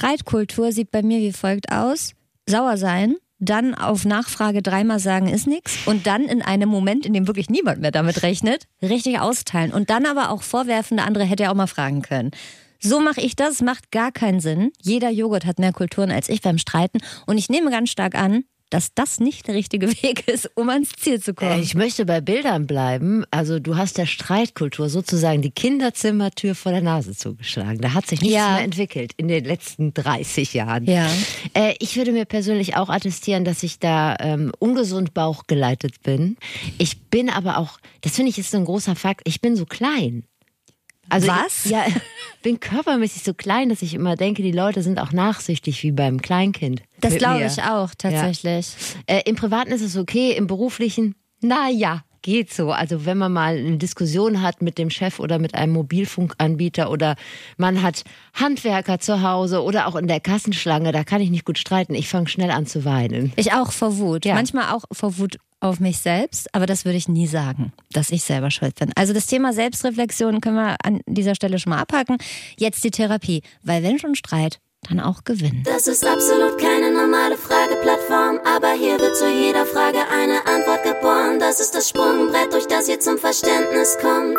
Streitkultur sieht bei mir wie folgt aus. Sauer sein, dann auf Nachfrage dreimal sagen ist nichts und dann in einem Moment, in dem wirklich niemand mehr damit rechnet, richtig austeilen und dann aber auch vorwerfen, der andere hätte ja auch mal fragen können. So mache ich das, macht gar keinen Sinn. Jeder Joghurt hat mehr Kulturen als ich beim Streiten und ich nehme ganz stark an, dass das nicht der richtige Weg ist, um ans Ziel zu kommen. Äh, Ich möchte bei Bildern bleiben. Also du hast der Streitkultur sozusagen die Kinderzimmertür vor der Nase zugeschlagen. Da hat sich nichts Ja. mehr entwickelt in den letzten 30 Jahren. Ja. Äh, ich würde mir persönlich auch attestieren, dass ich da ähm, ungesund bauchgeleitet bin. Ich bin aber auch, das finde ich ist so ein großer Fakt, ich bin so klein. Also Was? Ich, ja, bin körpermäßig so klein, dass ich immer denke, die Leute sind auch nachsichtig wie beim Kleinkind. Das glaube ich auch tatsächlich. Äh, Im Privaten ist es okay, im Beruflichen, naja, geht so. Also wenn man mal eine Diskussion hat mit dem Chef oder mit einem Mobilfunkanbieter oder man hat Handwerker zu Hause oder auch in der Kassenschlange, da kann ich nicht gut streiten. Ich fange schnell an zu weinen. Ich auch vor Wut. Ja. Manchmal auch vor Wut auf mich selbst, aber das würde ich nie sagen, dass ich selber schuld bin. Also das Thema Selbstreflexion können wir an dieser Stelle schon mal abhaken. Jetzt die Therapie, weil wenn schon Streit, dann auch gewinnen. Das ist absolut keine normale Frageplattform, aber hier wird zu jeder Frage eine Antwort geboren. Das ist das Sprungbrett, durch das ihr zum Verständnis kommt.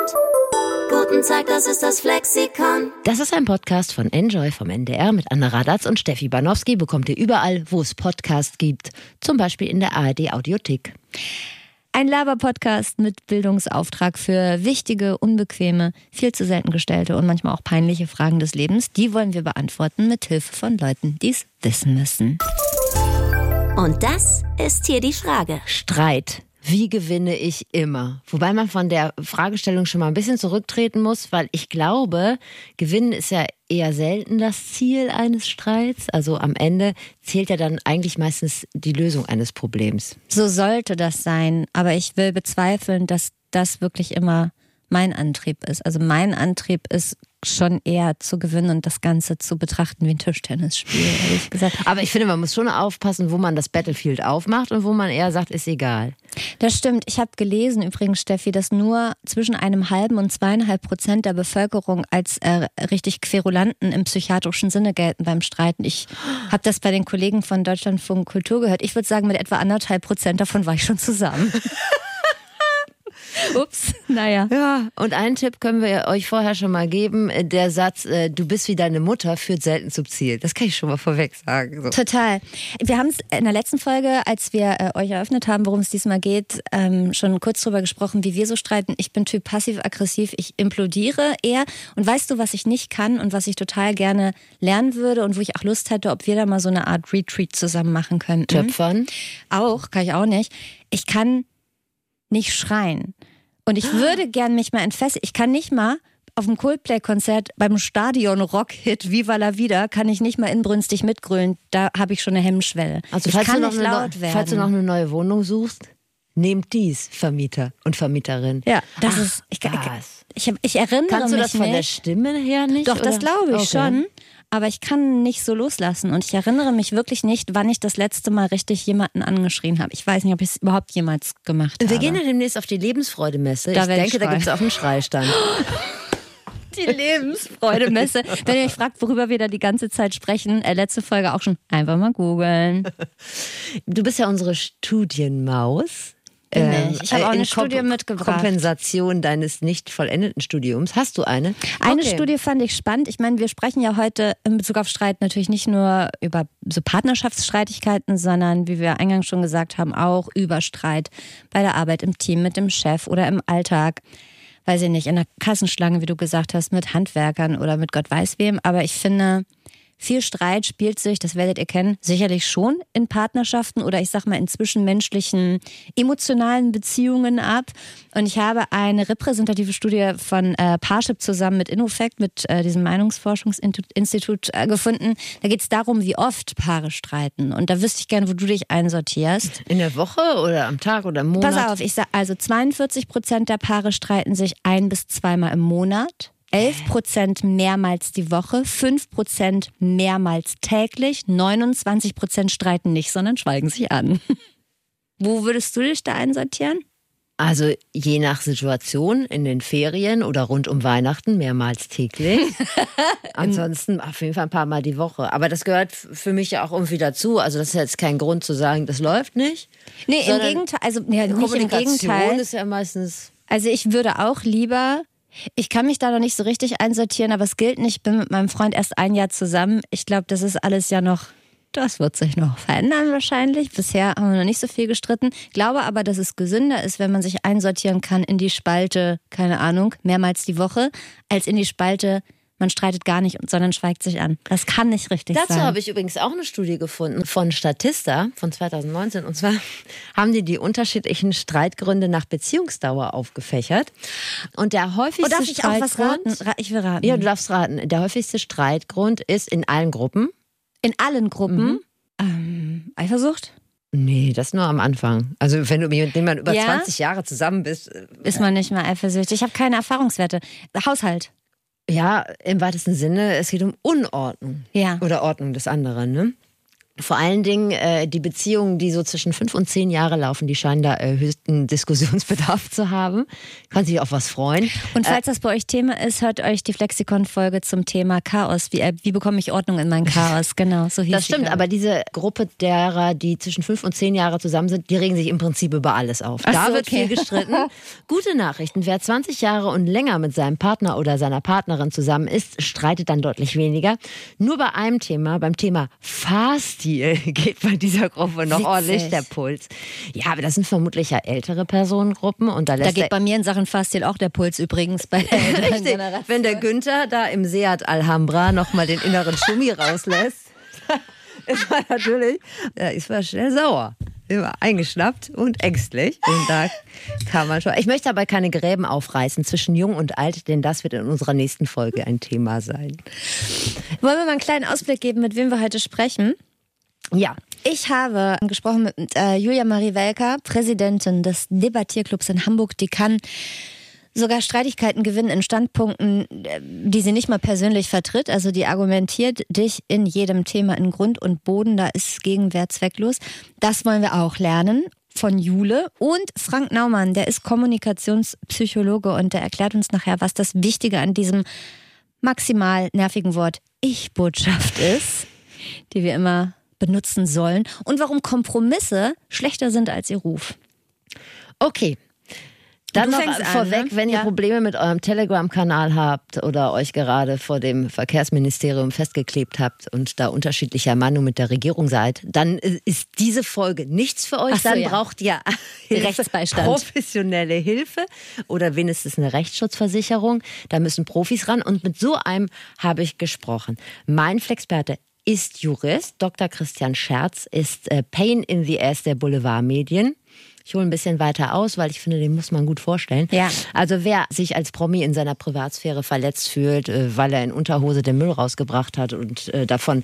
Guten Tag, das ist das Flexikon. Das ist ein Podcast von Enjoy vom NDR mit Anna Radatz und Steffi Banowski. Bekommt ihr überall, wo es Podcasts gibt. Zum Beispiel in der ARD Audiothek. Ein Laber-Podcast mit Bildungsauftrag für wichtige, unbequeme, viel zu selten gestellte und manchmal auch peinliche Fragen des Lebens. Die wollen wir beantworten mit Hilfe von Leuten, die es wissen müssen. Und das ist hier die Frage. Streit. Wie gewinne ich immer? Wobei man von der Fragestellung schon mal ein bisschen zurücktreten muss, weil ich glaube, gewinnen ist ja eher selten das Ziel eines Streits. Also am Ende zählt ja dann eigentlich meistens die Lösung eines Problems. So sollte das sein, aber ich will bezweifeln, dass das wirklich immer mein Antrieb ist. Also mein Antrieb ist schon eher zu gewinnen und das Ganze zu betrachten wie ein Tischtennisspiel, ehrlich gesagt. Aber ich finde, man muss schon aufpassen, wo man das Battlefield aufmacht und wo man eher sagt, ist egal. Das stimmt. Ich habe gelesen übrigens, Steffi, dass nur zwischen einem halben und zweieinhalb Prozent der Bevölkerung als äh, richtig Querulanten im psychiatrischen Sinne gelten beim Streiten. Ich habe das bei den Kollegen von Deutschlandfunk Kultur gehört. Ich würde sagen, mit etwa anderthalb Prozent davon war ich schon zusammen. Ups, naja. Ja, und einen Tipp können wir euch vorher schon mal geben. Der Satz, äh, du bist wie deine Mutter, führt selten zum Ziel. Das kann ich schon mal vorweg sagen. So. Total. Wir haben es in der letzten Folge, als wir äh, euch eröffnet haben, worum es diesmal geht, ähm, schon kurz drüber gesprochen, wie wir so streiten. Ich bin Typ passiv-aggressiv, ich implodiere eher. Und weißt du, was ich nicht kann und was ich total gerne lernen würde und wo ich auch Lust hätte, ob wir da mal so eine Art Retreat zusammen machen könnten? Töpfern. Auch, kann ich auch nicht. Ich kann nicht schreien. Und ich würde gern mich mal entfesseln. Ich kann nicht mal auf dem Coldplay-Konzert beim Stadion-Rock-Hit Viva la Vida kann ich nicht mal inbrünstig mitgrölen. Da habe ich schon eine Hemmschwelle. Also ich falls kann du, noch nicht laut werden. falls du noch eine neue Wohnung suchst, nehmt dies, Vermieter und Vermieterin. ja, das Ach, ist. Ich, ich, ich, ich erinnere Kannst du mich das von nicht. der Stimme her nicht? Doch, das oder? glaube ich Okay. schon. Aber ich kann nicht so loslassen. Und ich erinnere mich wirklich nicht, wann ich das letzte Mal richtig jemanden angeschrien habe. Ich weiß nicht, ob ich es überhaupt jemals gemacht Wir habe. gehen ja demnächst auf die Lebensfreude-Messe. Ich werd ich denke, da gibt es auch einen Schreistand. Die Lebensfreude-Messe. Wenn ihr euch fragt, worüber wir da die ganze Zeit sprechen, äh, letzte Folge auch schon, einfach mal googeln. Du bist ja unsere Studienmaus. Ähm, ich. Habe auch in eine Studie Kom- mitgebracht. Kompensation deines nicht vollendeten Studiums. Hast du eine? Eine Okay. Studie fand ich spannend. Ich meine, wir sprechen ja heute in Bezug auf Streit natürlich nicht nur über so Partnerschaftsstreitigkeiten, sondern, wie wir eingangs schon gesagt haben, auch über Streit bei der Arbeit im Team, mit dem Chef oder im Alltag. Weiß ich nicht, in der Kassenschlange, wie du gesagt hast, mit Handwerkern oder mit Gott weiß wem. Aber ich finde, viel Streit spielt sich, das werdet ihr kennen, sicherlich schon in Partnerschaften oder ich sag mal in zwischenmenschlichen emotionalen Beziehungen ab. Und ich habe eine repräsentative Studie von äh, Parship zusammen mit InnoFact, mit äh, diesem Meinungsforschungsinstitut äh, gefunden. Da geht es darum, wie oft Paare streiten. Und da wüsste ich gerne, wo du dich einsortierst. In der Woche oder am Tag oder im Monat? Pass auf, ich sag also 42 Prozent der Paare streiten sich ein bis zweimal im Monat. 11 Prozent mehrmals die Woche, 5 Prozent mehrmals täglich, 29 Prozent streiten nicht, sondern schweigen sich an. Wo würdest du dich da einsortieren? Also je nach Situation in den Ferien oder rund um Weihnachten mehrmals täglich. Ansonsten auf jeden Fall ein paar Mal die Woche. Aber das gehört für mich ja auch irgendwie dazu. Also das ist jetzt kein Grund zu sagen, das läuft nicht. Nee, im Gegenteil, also ja, nicht im Gegenteil. ist ja meistens Also ich würde auch lieber, ich kann mich da noch nicht so richtig einsortieren, aber es gilt nicht, ich bin mit meinem Freund erst ein Jahr zusammen. Ich glaube, das ist alles ja noch, das wird sich noch verändern wahrscheinlich. Bisher haben wir noch nicht so viel gestritten. Glaube aber, dass es gesünder ist, wenn man sich einsortieren kann in die Spalte, keine Ahnung, mehrmals die Woche, als in die Spalte, man streitet gar nicht, sondern schweigt sich an. Das kann nicht richtig Dazu sein. habe ich übrigens auch eine Studie gefunden von Statista von 2019. Und zwar haben die die unterschiedlichen Streitgründe nach Beziehungsdauer aufgefächert. Und der häufigste Oh, darf ich auch was Streitgrund, raten? Ra- Ich will raten. Ja, du darfst raten. Der häufigste Streitgrund ist in allen Gruppen. In allen Gruppen. Ähm, Eifersucht? Nee, das nur am Anfang. Also wenn du mit dem man über Ja? 20 Jahre zusammen bist, äh, Ist man nicht mehr eifersüchtig? Ich habe keine Erfahrungswerte. Haushalt. Ja, im weitesten Sinne, es geht um Unordnung. Ja. Oder Ordnung des anderen, ne? Vor allen Dingen äh, die Beziehungen, die so zwischen fünf und zehn Jahre laufen, die scheinen da äh, höchsten Diskussionsbedarf zu haben. Kann sich auf was freuen. Und falls das bei euch Thema ist, hört euch die Flexikon-Folge zum Thema Chaos. Wie, äh, wie bekomme ich Ordnung in mein Chaos? Genau, so hieß Das stimmt, aber diese Gruppe derer, die zwischen fünf und zehn Jahre zusammen sind, die regen sich im Prinzip über alles auf. Ach da so, wird okay. viel gestritten. Gute Nachrichten. Wer 20 Jahre und länger mit seinem Partner oder seiner Partnerin zusammen ist, streitet dann deutlich weniger. Nur bei einem Thema, beim Thema Fahrstil, geht bei dieser Gruppe noch Witzig. ordentlich der Puls. Ja, aber das sind vermutlich ja ältere Personengruppen und da Da geht bei mir in Sachen Fahrstil auch der Puls übrigens bei der älteren. Generation. Wenn der Günther da im Seat Alhambra nochmal den inneren Schummi rauslässt, ist man natürlich, da ist man schnell sauer. Immer eingeschnappt und ängstlich. Und da kann man schon. Ich möchte aber keine Gräben aufreißen zwischen Jung und Alt, denn das wird in unserer nächsten Folge ein Thema sein. Wollen wir mal einen kleinen Ausblick geben, mit wem wir heute sprechen? Ja. Ich habe gesprochen mit äh, Julia Marie Welker, Präsidentin des Debattierclubs in Hamburg. Die kann sogar Streitigkeiten gewinnen in Standpunkten, äh, die sie nicht mal persönlich vertritt. Also die argumentiert dich in jedem Thema in Grund und Boden. Da ist Gegenwehr zwecklos. Das wollen wir auch lernen von Jule und Frank Naumann, der ist Kommunikationspsychologe und der erklärt uns nachher, was das Wichtige an diesem maximal nervigen Wort Ich-Botschaft ist, die wir immer benutzen sollen und warum Kompromisse schlechter sind als ihr Ruf. Okay. Dann noch fängst an, vorweg, ne? wenn ihr Ja. Probleme mit eurem Telegram-Kanal habt oder euch gerade vor dem Verkehrsministerium festgeklebt habt und da unterschiedlicher Meinung mit der Regierung seid, dann ist diese Folge nichts für euch. So, dann ja. braucht ihr Rechtsbeistand. professionelle Hilfe oder wenigstens eine Rechtsschutzversicherung. Da müssen Profis ran und mit so einem habe ich gesprochen. Mein Flexperte ist Jurist. Dr. Christian Scherz ist äh, Pain in the Ass der Boulevardmedien. Ich hole ein bisschen weiter aus, weil ich finde, den muss man gut vorstellen. Ja. Also wer sich als Promi in seiner Privatsphäre verletzt fühlt, äh, weil er in Unterhose den Müll rausgebracht hat und äh, davon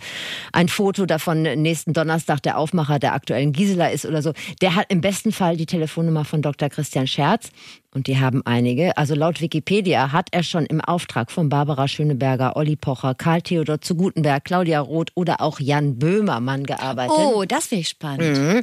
ein Foto davon nächsten Donnerstag der Aufmacher der aktuellen Gisela ist oder so, der hat im besten Fall die Telefonnummer von Dr. Christian Scherz. Und die haben einige. Also laut Wikipedia hat er schon im Auftrag von Barbara Schöneberger, Olli Pocher, Karl Theodor zu Gutenberg, Claudia Roth oder auch Jan Böhmermann gearbeitet. Oh, das finde ich spannend. Mhm.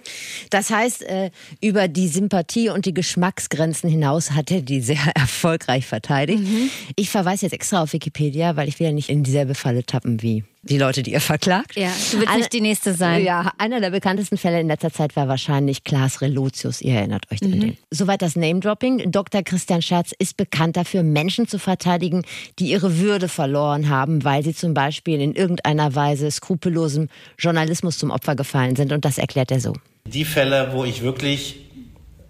Das heißt, äh, über die Sympathie und die Geschmacksgrenzen hinaus hat er die sehr erfolgreich verteidigt. Mhm. Ich verweise jetzt extra auf Wikipedia, weil ich will ja nicht in dieselbe Falle tappen wie die Leute, die ihr verklagt. Ja, du willst Eine- nicht die nächste sein. Ja, einer der bekanntesten Fälle in letzter Zeit war wahrscheinlich Klaas Relotius. Ihr erinnert euch Mhm. an den. Soweit das Name-Dropping. Dr. Christian Scherz ist bekannt dafür, Menschen zu verteidigen, die ihre Würde verloren haben, weil sie zum Beispiel in irgendeiner Weise skrupellosem Journalismus zum Opfer gefallen sind. Und das erklärt er so. Die Fälle, wo ich wirklich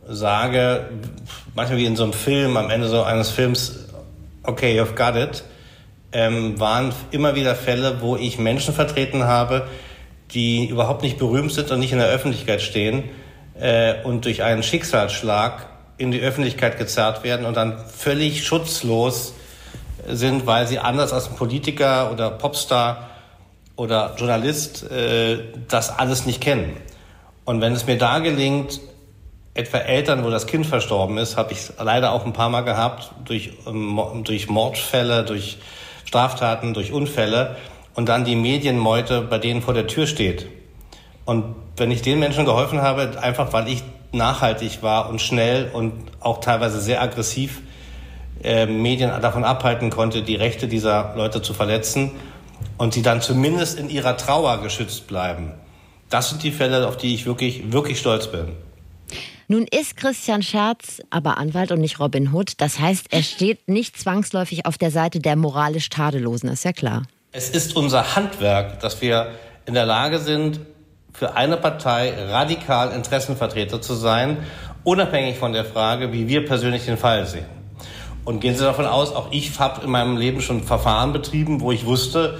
sage, manchmal wie in so einem Film, am Ende so eines Films, okay, you've got it, ähm, waren immer wieder Fälle, wo ich Menschen vertreten habe, die überhaupt nicht berühmt sind und nicht in der Öffentlichkeit stehen äh, und durch einen Schicksalsschlag in die Öffentlichkeit gezerrt werden und dann völlig schutzlos sind, weil sie anders als ein Politiker oder Popstar oder Journalist äh, das alles nicht kennen. Und wenn es mir da gelingt, etwa Eltern, wo das Kind verstorben ist, habe ich leider auch ein paar Mal gehabt, durch, ähm, durch Mordfälle, durch Straftaten, durch Unfälle und dann die Medienmeute bei denen vor der Tür steht. Und wenn ich den Menschen geholfen habe, einfach weil ich nachhaltig war und schnell und auch teilweise sehr aggressiv äh, Medien davon abhalten konnte, die Rechte dieser Leute zu verletzen und die dann zumindest in ihrer Trauer geschützt bleiben. Das sind die Fälle, auf die ich wirklich, wirklich stolz bin. Nun ist Christian Scherz aber Anwalt und nicht Robin Hood. Das heißt, er steht nicht zwangsläufig auf der Seite der moralisch Tadellosen, ist ja klar. Es ist unser Handwerk, dass wir in der Lage sind, für eine Partei radikal Interessenvertreter zu sein, unabhängig von der Frage, wie wir persönlich den Fall sehen. Und gehen Sie davon aus, auch ich habe in meinem Leben schon Verfahren betrieben, wo ich wusste,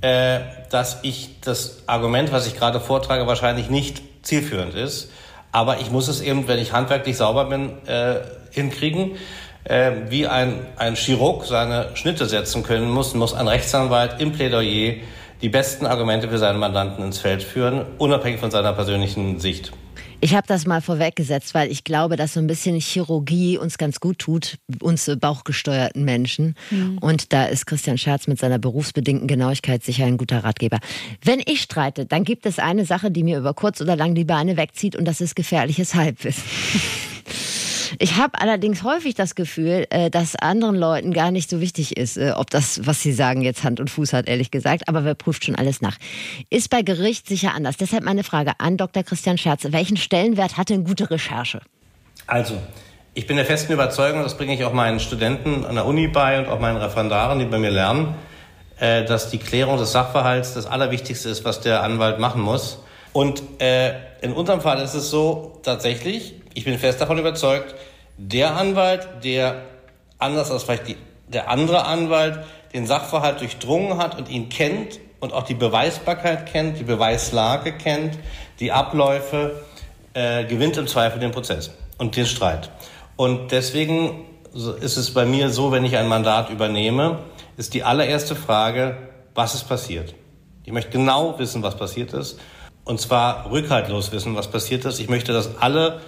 äh, dass ich das Argument, was ich gerade vortrage, wahrscheinlich nicht zielführend ist. Aber ich muss es eben, wenn ich handwerklich sauber bin, äh, hinkriegen. Äh, wie ein, ein Chirurg seine Schnitte setzen können muss, muss ein Rechtsanwalt im Plädoyer die besten Argumente für seinen Mandanten ins Feld führen, unabhängig von seiner persönlichen Sicht. Ich habe das mal vorweggesetzt, weil ich glaube, dass so ein bisschen Chirurgie uns ganz gut tut, uns bauchgesteuerten Menschen. Mhm. Und da ist Christian Scherz mit seiner berufsbedingten Genauigkeit sicher ein guter Ratgeber. Wenn ich streite, dann gibt es eine Sache, die mir über kurz oder lang die Beine wegzieht und das ist gefährliches Halbwissen. Ich habe allerdings häufig das Gefühl, äh, dass anderen Leuten gar nicht so wichtig ist, äh, ob das, was sie sagen, jetzt Hand und Fuß hat, ehrlich gesagt. Aber wer prüft schon alles nach? Ist bei Gericht sicher anders. Deshalb meine Frage an Dr. Christian Scherz. Welchen Stellenwert hat denn gute Recherche? Also, ich bin der festen Überzeugung, das bringe ich auch meinen Studenten an der Uni bei und auch meinen Referendaren, die bei mir lernen, äh, dass die Klärung des Sachverhalts das Allerwichtigste ist, was der Anwalt machen muss. Und in unserem Fall ist es so, tatsächlich, ich bin fest davon überzeugt, der Anwalt, der anders als vielleicht die, der andere Anwalt den Sachverhalt durchdrungen hat und ihn kennt und auch die Beweisbarkeit kennt, die Beweislage kennt, die Abläufe, äh, gewinnt im Zweifel den Prozess und den Streit. Und deswegen ist es bei mir so, wenn ich ein Mandat übernehme, ist die allererste Frage, was ist passiert? Ich möchte genau wissen, was passiert ist. Und zwar rückhaltlos wissen, was passiert ist. Ich möchte, dass alle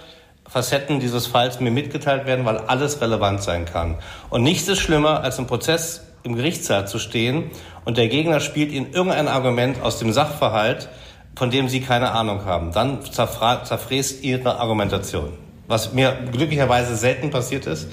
Facetten dieses Falls mir mitgeteilt werden, weil alles relevant sein kann. Und nichts ist schlimmer, als im Prozess im Gerichtssaal zu stehen und der Gegner spielt Ihnen irgendein Argument aus dem Sachverhalt, von dem Sie keine Ahnung haben. Dann zerfräst Ihre Argumentation. Was mir glücklicherweise selten passiert ist.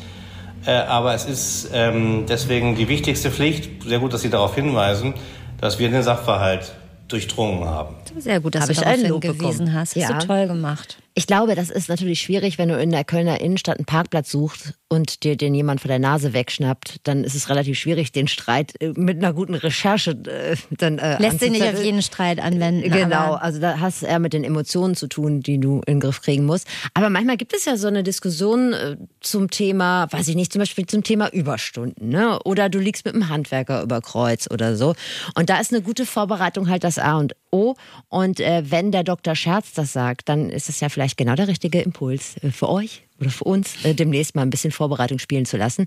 Äh, aber es ist ähm, deswegen die wichtigste Pflicht, sehr gut, dass Sie darauf hinweisen, dass wir den Sachverhalt durchdrungen haben. Sehr gut, dass Hab du darauf hingewiesen hast. Hast ja. du toll gemacht. Ich glaube, das ist natürlich schwierig, wenn du in der Kölner Innenstadt einen Parkplatz suchst und dir den jemand vor der Nase wegschnappt, dann ist es relativ schwierig, den Streit äh, mit einer guten Recherche äh, dann äh, lässt sich nicht auf jeden Streit anwenden. Genau, also da hast du eher mit den Emotionen zu tun, die du in den Griff kriegen musst. Aber manchmal gibt es ja so eine Diskussion äh, zum Thema, weiß ich nicht, zum Beispiel zum Thema Überstunden, ne? Oder du liegst mit einem Handwerker über Kreuz oder so. Und da ist eine gute Vorbereitung halt das A und O. Und äh, wenn der Dr. Scherz das sagt, dann ist es ja vielleicht genau der richtige Impuls äh, für euch oder für uns äh, demnächst mal ein bisschen Vorbereitung spielen zu lassen.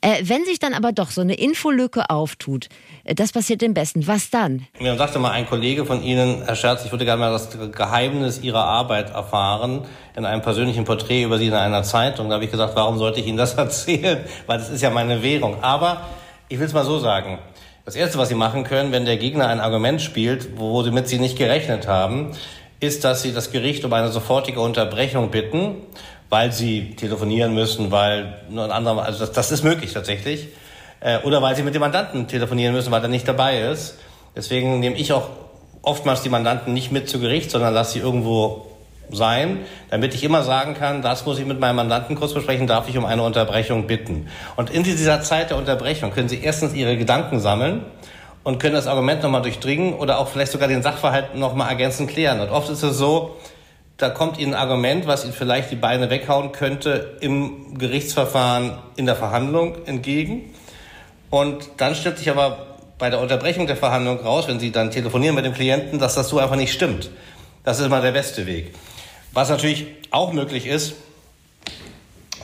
Äh, wenn sich dann aber doch so eine Infolücke auftut, das passiert am besten. Was dann? Mir sagte mal ein Kollege von Ihnen, Herr Scherz, ich würde gerne mal das Geheimnis Ihrer Arbeit erfahren in einem persönlichen Porträt über Sie in einer Zeitung. Da habe ich gesagt, warum sollte ich Ihnen das erzählen? Weil das ist ja meine Währung. Aber ich will es mal so sagen. Das Erste, was Sie machen können, wenn der Gegner ein Argument spielt, womit Sie nicht gerechnet haben, ist, dass Sie das Gericht um eine sofortige Unterbrechung bitten weil sie telefonieren müssen, weil nur ein anderer, also das, das ist möglich tatsächlich, äh, oder weil sie mit dem Mandanten telefonieren müssen, weil er nicht dabei ist. Deswegen nehme ich auch oftmals die Mandanten nicht mit zu Gericht, sondern lasse sie irgendwo sein, damit ich immer sagen kann, das muss ich mit meinem Mandanten kurz besprechen, darf ich um eine Unterbrechung bitten. Und in dieser Zeit der Unterbrechung können Sie erstens Ihre Gedanken sammeln und können das Argument nochmal durchdringen oder auch vielleicht sogar den Sachverhalt nochmal ergänzend klären. Und oft ist es so, da kommt Ihnen ein Argument, was Ihnen vielleicht die Beine weghauen könnte im Gerichtsverfahren in der Verhandlung entgegen. Und dann stellt sich aber bei der Unterbrechung der Verhandlung raus, wenn Sie dann telefonieren mit dem Klienten, dass das so einfach nicht stimmt. Das ist immer der beste Weg. Was natürlich auch möglich ist,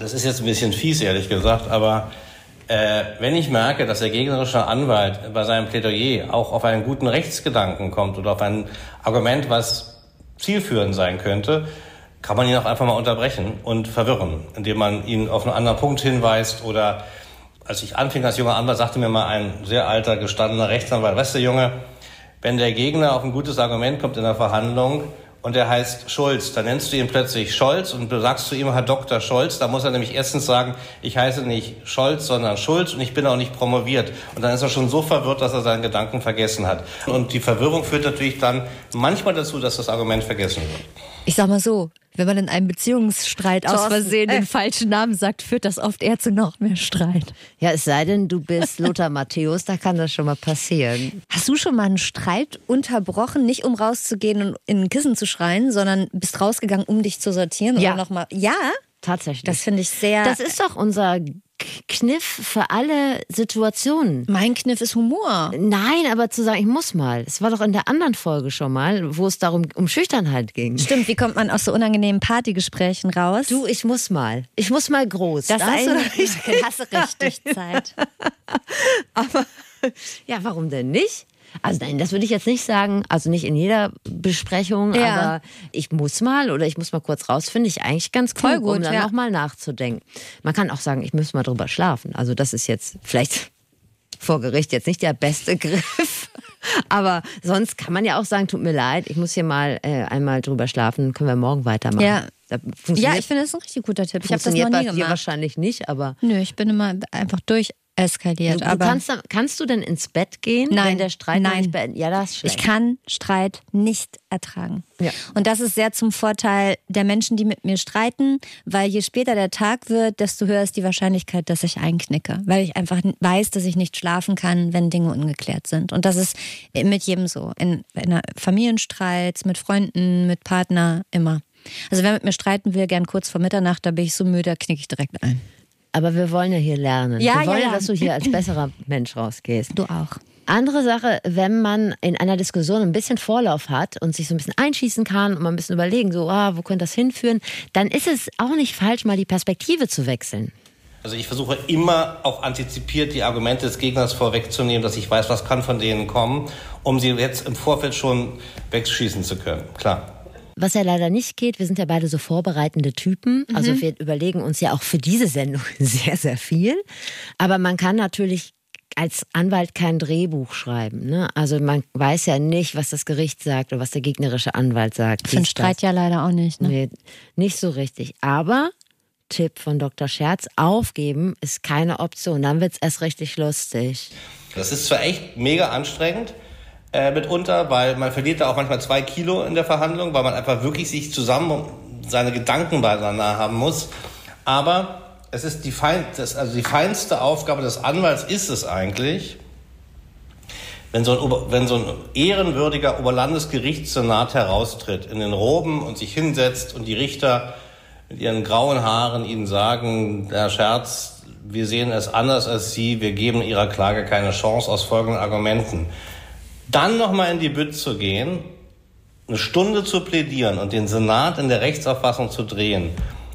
das ist jetzt ein bisschen fies, ehrlich gesagt, aber äh, wenn ich merke, dass der gegnerische Anwalt bei seinem Plädoyer auch auf einen guten Rechtsgedanken kommt oder auf ein Argument, was zielführend sein könnte, kann man ihn auch einfach mal unterbrechen und verwirren, indem man ihn auf einen anderen Punkt hinweist oder als ich anfing als junger Anwalt, sagte mir mal ein sehr alter, gestandener Rechtsanwalt, weißt du Junge, wenn der Gegner auf ein gutes Argument kommt in der Verhandlung und der heißt Schulz. Dann nennst du ihn plötzlich Scholz und sagst zu ihm, Herr Dr. Scholz. Da muss er nämlich erstens sagen, ich heiße nicht Scholz, sondern Schulz und ich bin auch nicht promoviert. Und dann ist er schon so verwirrt, dass er seinen Gedanken vergessen hat. Und die Verwirrung führt natürlich dann manchmal dazu, dass das Argument vergessen wird. Ich sag mal so, wenn man in einem Beziehungsstreit aus Thorsten, Versehen den äh. falschen Namen sagt, führt das oft eher zu noch mehr Streit. Ja, es sei denn, du bist Lothar Matthäus, da kann das schon mal passieren. Hast du schon mal einen Streit unterbrochen, nicht um rauszugehen und in ein Kissen zu schreien, sondern bist rausgegangen, um dich zu sortieren? Ja. Oder noch mal, ja, Tatsächlich. das finde ich sehr. Das ist doch unser Kniff für alle Situationen. mein Kniff ist Humor. Nein, aber zu sagen, ich muss mal. Es war doch in der anderen Folge schon mal, wo es darum um Schüchternheit ging. Stimmt, wie kommt man aus so unangenehmen Partygesprächen raus? Du, ich muss mal. Ich muss mal groß. das Da hast du nicht hast richtig Zeit. Aber ja, warum denn nicht? Also nein, das würde ich jetzt nicht sagen. Also nicht in jeder Besprechung, Ja. aber ich muss mal oder ich muss mal kurz raus, finde ich eigentlich ganz Voll klug, um gut, dann ja. nochmal nachzudenken. Man kann auch sagen, ich muss mal drüber schlafen. Also das ist jetzt vielleicht vor Gericht jetzt nicht der beste Griff. Aber sonst kann man ja auch sagen, tut mir leid, ich muss hier mal äh, einmal drüber schlafen, können wir morgen weitermachen. Ja. Ja, ich finde das ein richtig guter Tipp. Ich habe das noch nie bei gemacht. wahrscheinlich nicht, aber Nö, ich bin immer einfach durcheskaliert. du, du aber kannst, kannst du denn ins Bett gehen, Nein, wenn der Streit nein. nicht beendet? Ja, das ist schlecht. Ich kann Streit nicht ertragen. Ja. Und das ist sehr zum Vorteil der Menschen, die mit mir streiten, weil je später der Tag wird, desto höher ist die Wahrscheinlichkeit, dass ich einknicke. Weil ich einfach weiß, dass ich nicht schlafen kann, wenn Dinge ungeklärt sind. Und das ist mit jedem so. In, in Familienstreits, mit Freunden, mit Partner, immer. Also wer mit mir streiten will, gern kurz vor Mitternacht, da bin ich so müde, da knicke ich direkt ein. Aber wir wollen ja hier lernen. Ja, wir wollen ja, ja, dass du hier als besserer Mensch rausgehst. Du auch. Andere Sache, wenn man in einer Diskussion ein bisschen Vorlauf hat und sich so ein bisschen einschießen kann und mal ein bisschen überlegen, so, ah, wo könnte das hinführen, dann ist es auch nicht falsch, mal die Perspektive zu wechseln. Also ich versuche immer auch antizipiert die Argumente des Gegners vorwegzunehmen, dass ich weiß, was kann von denen kommen, um sie jetzt im Vorfeld schon wegschießen zu können. Klar. Was ja leider nicht geht, wir sind ja beide so vorbereitende Typen. Also wir überlegen uns ja auch für diese Sendung sehr, sehr viel. Aber man kann natürlich als Anwalt kein Drehbuch schreiben. Ne? Also man weiß ja nicht, was das Gericht sagt oder was der gegnerische Anwalt sagt. Für einen Dies, das. Streit ja leider auch nicht. Ne? Nee, nicht so richtig. Aber Tipp von Dr. Scherz, aufgeben ist keine Option. Dann wird's erst richtig lustig. Das ist zwar echt mega anstrengend äh, mitunter, weil man verliert da auch manchmal zwei Kilo in der Verhandlung, weil man einfach wirklich sich zusammen seine Gedanken beieinander haben muss. Aber es ist die, fein, das, also die feinste Aufgabe des Anwalts ist es eigentlich, wenn so, ein, wenn so ein ehrenwürdiger Oberlandesgerichtssenat heraustritt in den Roben und sich hinsetzt und die Richter mit ihren grauen Haaren ihnen sagen, Herr Scherz, wir sehen es anders als Sie, wir geben Ihrer Klage keine Chance aus folgenden Argumenten. Dann nochmal in die Bütt zu gehen, eine Stunde zu plädieren und den Senat in der Rechtsauffassung zu drehen,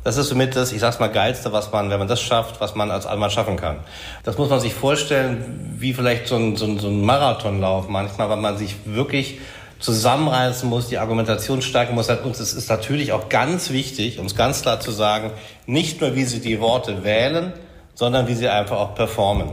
das ist somit das, ich sag's mal, geilste, was man, wenn man das schafft, was man als Anwalt schaffen kann. Das muss man sich vorstellen, wie vielleicht so ein, so ein, so ein Marathonlauf manchmal, weil man sich wirklich zusammenreißen muss, die Argumentation stärken muss. Und es ist natürlich auch ganz wichtig, um ganz klar zu sagen, nicht nur, wie Sie die Worte wählen, sondern wie Sie einfach auch performen.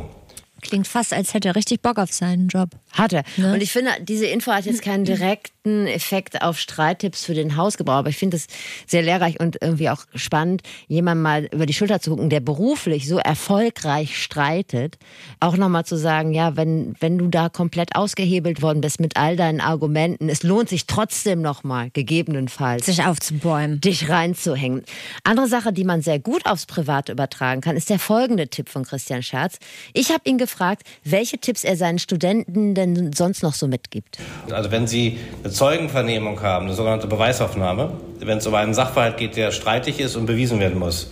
Klingt fast, als hätte er richtig Bock auf seinen Job. Hat er. Und ich finde, diese Info hat jetzt keinen direkten Effekt auf Streittipps für den Hausgebrauch, aber ich finde es sehr lehrreich und irgendwie auch spannend, jemand mal über die Schulter zu gucken, der beruflich so erfolgreich streitet, auch nochmal zu sagen, ja, wenn, wenn du da komplett ausgehebelt worden bist mit all deinen Argumenten, es lohnt sich trotzdem nochmal, gegebenenfalls, Sich aufzubäumen. dich reinzuhängen. Andere Sache, die man sehr gut aufs Private übertragen kann, ist der folgende Tipp von Christian Scherz. Ich habe ihn gefragt, welche Tipps er seinen Studenten denn sonst noch so mitgibt. Also wenn Sie eine Zeugenvernehmung haben, eine sogenannte Beweisaufnahme, wenn es um einen Sachverhalt geht, der streitig ist und bewiesen werden muss,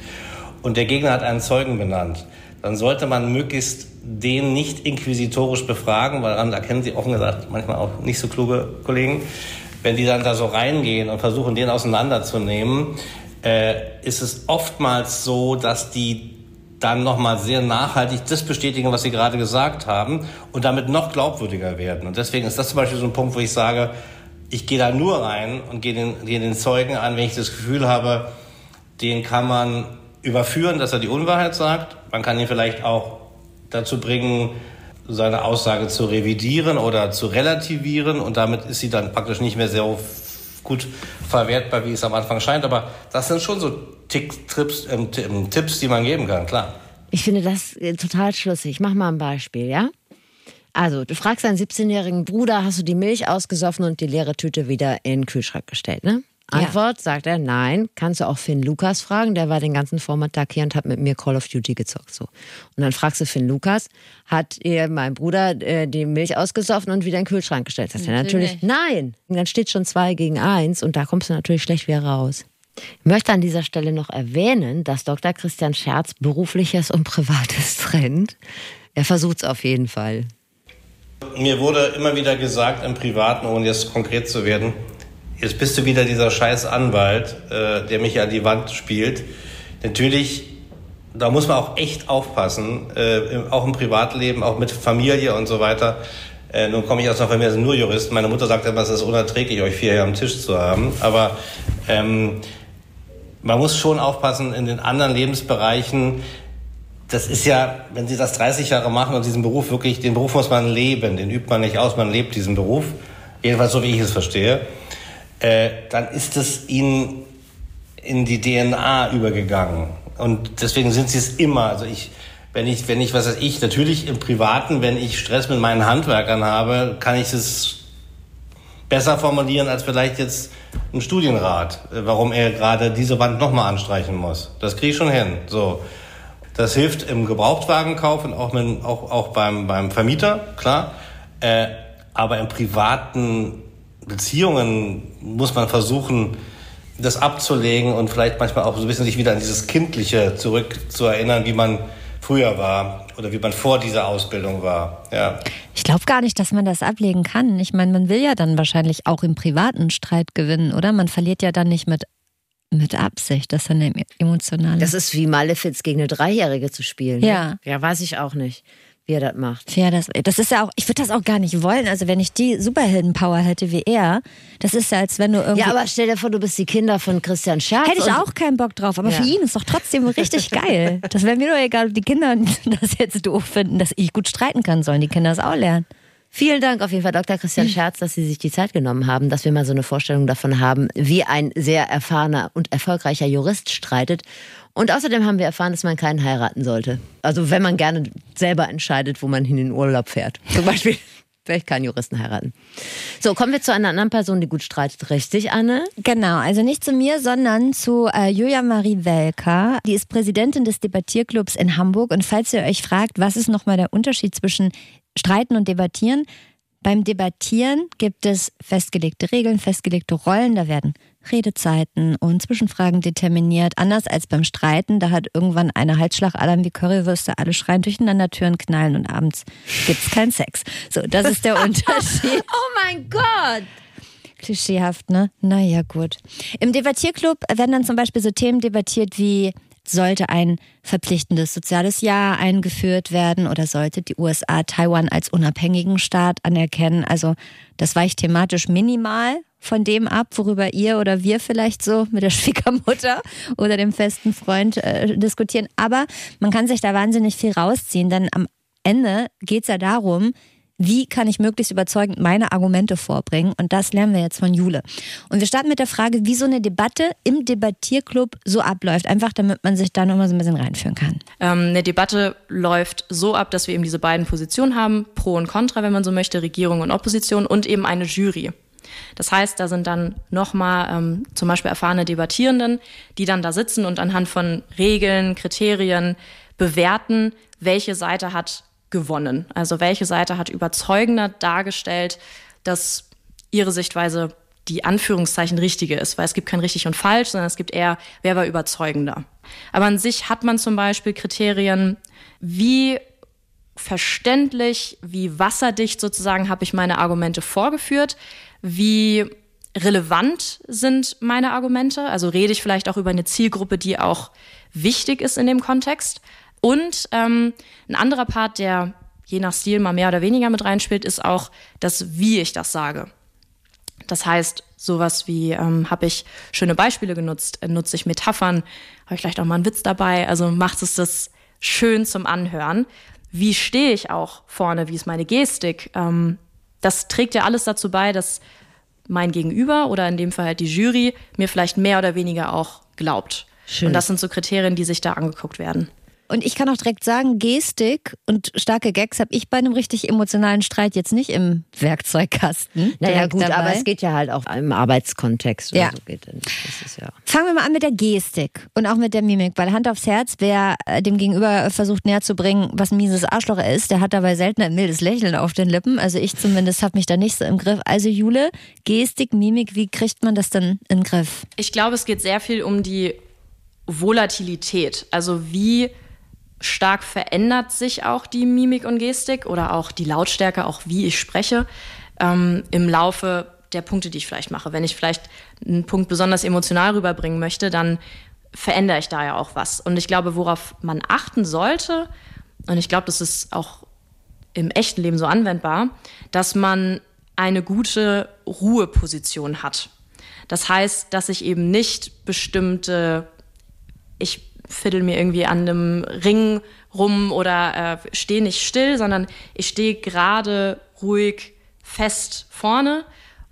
und der Gegner hat einen Zeugen benannt, dann sollte man möglichst den nicht inquisitorisch befragen, weil daran erkennen Sie offen gesagt manchmal auch nicht so kluge Kollegen. Wenn die dann da so reingehen und versuchen, den auseinanderzunehmen, äh, ist es oftmals so, dass die dann nochmal sehr nachhaltig das bestätigen, was Sie gerade gesagt haben und damit noch glaubwürdiger werden. Und deswegen ist das zum Beispiel so ein Punkt, wo ich sage, ich gehe da nur rein und gehe den, gehe den Zeugen an, wenn ich das Gefühl habe, den kann man überführen, dass er die Unwahrheit sagt. Man kann ihn vielleicht auch dazu bringen, seine Aussage zu revidieren oder zu relativieren und damit ist sie dann praktisch nicht mehr so gut verwertbar, wie es am Anfang scheint. Aber das sind schon so Tick, Trips, ähm, ähm, Tipps, die man geben kann, klar. Ich finde das äh, total schlüssig. Ich mach mal ein Beispiel, ja? Also, du fragst deinen 17-jährigen Bruder, hast du die Milch ausgesoffen und die leere Tüte wieder in den Kühlschrank gestellt, ne? Antwort sagt er, nein. Kannst du auch Finn Lukas fragen, der war den ganzen Vormittag hier und hat mit mir Call of Duty gezockt. So. Und dann fragst du Finn Lukas, hat ihr mein Bruder äh, die Milch ausgesoffen und wieder in den Kühlschrank gestellt? Sagt er natürlich, nein. Und dann steht schon zwei gegen eins und da kommst du natürlich schlecht wieder raus. Ich möchte an dieser Stelle noch erwähnen, dass Dr. Christian Scherz berufliches und privates trennt. Er versucht es auf jeden Fall. Mir wurde immer wieder gesagt im Privaten, ohne jetzt konkret zu werden, jetzt bist du wieder dieser scheiß Anwalt, äh, der mich an die Wand spielt. Natürlich, da muss man auch echt aufpassen, äh, auch im Privatleben, auch mit Familie und so weiter. Äh, nun komme ich aus einer Familie, sind nur Juristen. Meine Mutter sagt immer, es ist unerträglich, euch vier hier am Tisch zu haben. Aber ähm, man muss schon aufpassen in den anderen Lebensbereichen. Das ist ja, wenn Sie das 30 Jahre machen und diesen Beruf wirklich, den Beruf muss man leben, den übt man nicht aus, man lebt diesen Beruf. Jedenfalls so, wie ich es verstehe äh, dann ist es ihnen in die DNA übergegangen. Und deswegen sind sie es immer. Also ich, wenn ich, wenn ich, was weiß ich, natürlich im Privaten, wenn ich Stress mit meinen Handwerkern habe, kann ich es besser formulieren als vielleicht jetzt ein Studienrat, äh, warum er gerade diese Wand nochmal anstreichen muss. Das kriege ich schon hin. So. Das hilft im Gebrauchtwagenkauf und auch, mit, auch, auch beim, beim Vermieter, klar. Äh, aber im privaten Beziehungen muss man versuchen, das abzulegen und vielleicht manchmal auch so ein bisschen sich wieder an dieses Kindliche zurück zu erinnern, wie man früher war oder wie man vor dieser Ausbildung war. Ja. Ich glaube gar nicht, dass man das ablegen kann. Ich meine, man will ja dann wahrscheinlich auch im privaten Streit gewinnen, oder? Man verliert ja dann nicht mit mit Absicht, das ist dann emotional. Das ist wie Malefiz gegen eine Dreijährige zu spielen. Ne? Ja. Ja, weiß ich auch nicht wie er das macht. Ja, das, das ist ja auch, ich würde das auch gar nicht wollen. Also wenn ich die Superhelden-Power hätte wie er, das ist ja als wenn du irgendwie... Ja, aber stell dir vor, du bist die Kinder von Christian Scherz. Hätte ich auch keinen Bock drauf, aber ja. für ihn ist doch trotzdem richtig geil. Das wäre mir doch egal, ob die Kinder das jetzt doof finden, dass ich gut streiten kann, sollen die Kinder das auch lernen. Vielen Dank auf jeden Fall, Dr. Christian Scherz, dass Sie sich die Zeit genommen haben, dass wir mal so eine Vorstellung davon haben, wie ein sehr erfahrener und erfolgreicher Jurist streitet. Und außerdem haben wir erfahren, dass man keinen heiraten sollte. Also wenn man gerne selber entscheidet, wo man hin in den Urlaub fährt. Zum Beispiel vielleicht keinen Juristen heiraten. So, kommen wir zu einer anderen Person, die gut streitet. Richtig, Anne? Genau, also nicht zu mir, sondern zu äh, Julia Marie Welker. Die ist Präsidentin des Debattierclubs in Hamburg. Und falls ihr euch fragt, was ist nochmal der Unterschied zwischen Streiten und Debattieren? Beim Debattieren gibt es festgelegte Regeln, festgelegte Rollen. Da werden Redezeiten und Zwischenfragen determiniert. Anders als beim Streiten, da hat irgendwann eine Halsschlagadern wie Currywürste, alle schreien durcheinander, Türen knallen und abends gibt's keinen Sex. So, das ist der Unterschied. oh mein Gott! Klischeehaft, ne? Naja, gut. Im Debattierclub werden dann zum Beispiel so Themen debattiert wie sollte ein verpflichtendes soziales Jahr eingeführt werden oder sollte die USA Taiwan als unabhängigen Staat anerkennen? Also das weicht thematisch minimal von dem ab, worüber ihr oder wir vielleicht so mit der Schwiegermutter oder dem festen Freund äh, diskutieren. Aber man kann sich da wahnsinnig viel rausziehen, denn am Ende geht es ja darum, wie kann ich möglichst überzeugend meine Argumente vorbringen? Und das lernen wir jetzt von Jule. Und wir starten mit der Frage, wie so eine Debatte im Debattierclub so abläuft. Einfach damit man sich da nochmal so ein bisschen reinführen kann. Ähm, eine Debatte läuft so ab, dass wir eben diese beiden Positionen haben, Pro und Contra, wenn man so möchte, Regierung und Opposition und eben eine Jury. Das heißt, da sind dann nochmal ähm, zum Beispiel erfahrene Debattierenden, die dann da sitzen und anhand von Regeln, Kriterien bewerten, welche Seite hat gewonnen. Also welche Seite hat überzeugender dargestellt, dass ihre Sichtweise die Anführungszeichen richtige ist, weil es gibt kein richtig und falsch, sondern es gibt eher, wer war überzeugender. Aber an sich hat man zum Beispiel Kriterien, wie verständlich, wie wasserdicht sozusagen habe ich meine Argumente vorgeführt, wie relevant sind meine Argumente, also rede ich vielleicht auch über eine Zielgruppe, die auch wichtig ist in dem Kontext und ähm, ein anderer Part, der je nach Stil mal mehr oder weniger mit reinspielt, ist auch das, wie ich das sage. Das heißt, sowas wie, ähm, habe ich schöne Beispiele genutzt, äh, nutze ich Metaphern, habe ich vielleicht auch mal einen Witz dabei, also macht es das schön zum Anhören. Wie stehe ich auch vorne, wie ist meine Gestik? Ähm, das trägt ja alles dazu bei, dass mein Gegenüber oder in dem Fall halt die Jury mir vielleicht mehr oder weniger auch glaubt. Schön. Und das sind so Kriterien, die sich da angeguckt werden. Und ich kann auch direkt sagen, Gestik und starke Gags habe ich bei einem richtig emotionalen Streit jetzt nicht im Werkzeugkasten. Naja, gut, dabei. aber es geht ja halt auch im Arbeitskontext. Oder Ja. so geht ist ja. Fangen wir mal an mit der Gestik und auch mit der Mimik, weil Hand aufs Herz, wer äh, dem Gegenüber versucht näher zu bringen, was ein mieses Arschloch er ist, der hat dabei selten ein mildes Lächeln auf den Lippen. Also ich zumindest habe mich da nicht so im Griff. Also Jule, Gestik, Mimik, wie kriegt man das denn in den Griff? Ich glaube, es geht sehr viel um die Volatilität. Also wie stark verändert sich auch die Mimik und Gestik oder auch die Lautstärke, auch wie ich spreche, ähm, im Laufe der Punkte, die ich vielleicht mache. Wenn ich vielleicht einen Punkt besonders emotional rüberbringen möchte, dann verändere ich da ja auch was. Und ich glaube, worauf man achten sollte, und ich glaube, das ist auch im echten Leben so anwendbar, dass man eine gute Ruheposition hat. Das heißt, dass ich eben nicht bestimmte, ich fiddel mir irgendwie an einem Ring rum oder äh, stehe nicht still, sondern ich stehe gerade ruhig fest vorne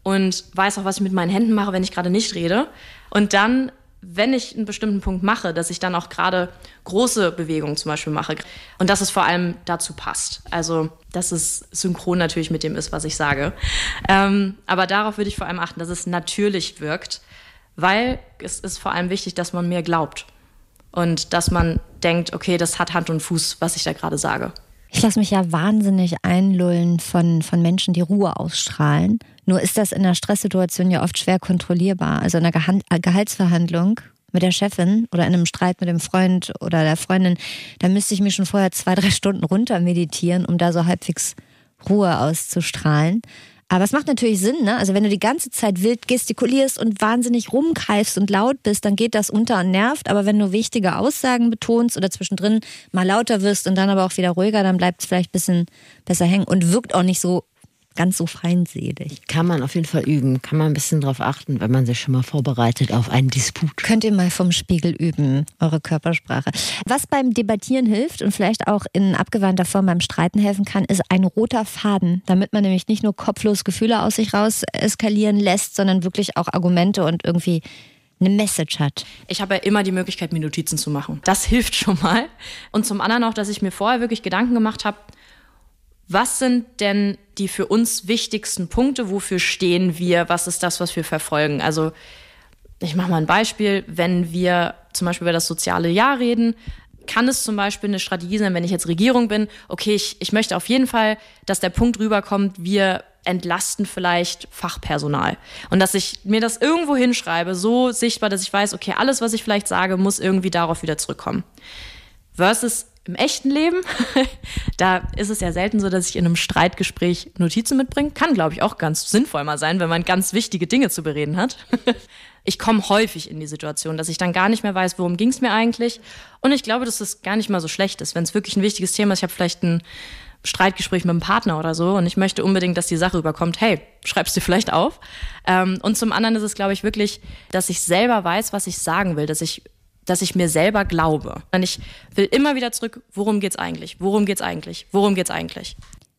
und weiß auch, was ich mit meinen Händen mache, wenn ich gerade nicht rede. Und dann, wenn ich einen bestimmten Punkt mache, dass ich dann auch gerade große Bewegungen zum Beispiel mache. Und dass es vor allem dazu passt. Also, dass es synchron natürlich mit dem ist, was ich sage. Ähm, aber darauf würde ich vor allem achten, dass es natürlich wirkt, weil es ist vor allem wichtig, dass man mir glaubt. Und dass man denkt, okay, das hat Hand und Fuß, was ich da gerade sage. Ich lasse mich ja wahnsinnig einlullen von, von Menschen, die Ruhe ausstrahlen. Nur ist das in einer Stresssituation ja oft schwer kontrollierbar. Also in einer Gehan- äh, Gehaltsverhandlung mit der Chefin oder in einem Streit mit dem Freund oder der Freundin, da müsste ich mich schon vorher zwei, drei Stunden runter meditieren, um da so halbwegs Ruhe auszustrahlen. Aber es macht natürlich Sinn, ne? Also wenn du die ganze Zeit wild gestikulierst und wahnsinnig rumkeifst und laut bist, dann geht das unter und nervt. Aber wenn du wichtige Aussagen betonst oder zwischendrin mal lauter wirst und dann aber auch wieder ruhiger, dann bleibt es vielleicht ein bisschen besser hängen und wirkt auch nicht so ganz so feindselig. Kann man auf jeden Fall üben. Kann man ein bisschen drauf achten, wenn man sich schon mal vorbereitet auf einen Disput. Könnt ihr mal vom Spiegel üben, eure Körpersprache. Was beim Debattieren hilft und vielleicht auch in abgewandter Form beim Streiten helfen kann, ist ein roter Faden, damit man nämlich nicht nur kopflos Gefühle aus sich raus eskalieren lässt, sondern wirklich auch Argumente und irgendwie eine Message hat. Ich habe ja immer die Möglichkeit, mir Notizen zu machen. Das hilft schon mal. Und zum anderen auch, dass ich mir vorher wirklich Gedanken gemacht habe, was sind denn die für uns wichtigsten Punkte? Wofür stehen wir? Was ist das, was wir verfolgen? Also ich mache mal ein Beispiel. Wenn wir zum Beispiel über das soziale Jahr reden, kann es zum Beispiel eine Strategie sein, wenn ich jetzt Regierung bin, okay, ich, ich möchte auf jeden Fall, dass der Punkt rüberkommt, wir entlasten vielleicht Fachpersonal. Und dass ich mir das irgendwo hinschreibe, so sichtbar, dass ich weiß, okay, alles, was ich vielleicht sage, muss irgendwie darauf wieder zurückkommen. Versus im echten Leben, da ist es ja selten so, dass ich in einem Streitgespräch Notizen mitbringe. Kann, glaube ich, auch ganz sinnvoll mal sein, wenn man ganz wichtige Dinge zu bereden hat. Ich komme häufig in die Situation, dass ich dann gar nicht mehr weiß, worum ging es mir eigentlich. Und ich glaube, dass das gar nicht mal so schlecht ist, wenn es wirklich ein wichtiges Thema ist. Ich habe vielleicht ein Streitgespräch mit einem Partner oder so und ich möchte unbedingt, dass die Sache überkommt. Hey, schreibst du vielleicht auf? Ähm, und zum anderen ist es, glaube ich, wirklich, dass ich selber weiß, was ich sagen will, dass ich dass ich mir selber glaube. Und ich will immer wieder zurück, worum geht's eigentlich? Worum geht's eigentlich? Worum geht's eigentlich?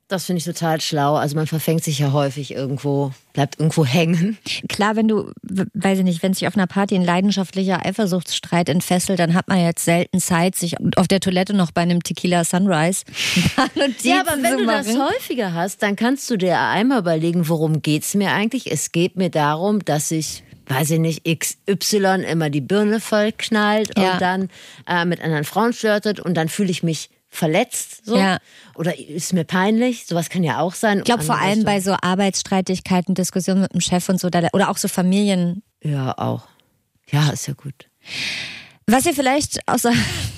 Das finde ich total schlau. Also man verfängt sich ja häufig irgendwo, bleibt irgendwo hängen. Klar, wenn du, weiß ich nicht, wenn sich auf einer Party ein leidenschaftlicher Eifersuchtsstreit entfesselt, dann hat man jetzt selten Zeit, sich auf der Toilette noch bei einem Tequila Sunrise Notizen Ja, aber wenn zu du das machen. häufiger hast, dann kannst du dir einmal überlegen, worum geht's mir eigentlich? Es geht mir darum, dass ich weiß ich nicht, XY immer die Birne voll knallt Ja. und dann äh, mit anderen Frauen flirtet und dann fühle ich mich verletzt so Ja. oder ist mir peinlich, sowas kann ja auch sein. Ich glaube vor allem bei so Arbeitsstreitigkeiten, Diskussionen mit dem Chef und so, oder auch so Familien. Ja, auch. Ja, ist ja gut. Was ihr vielleicht außer,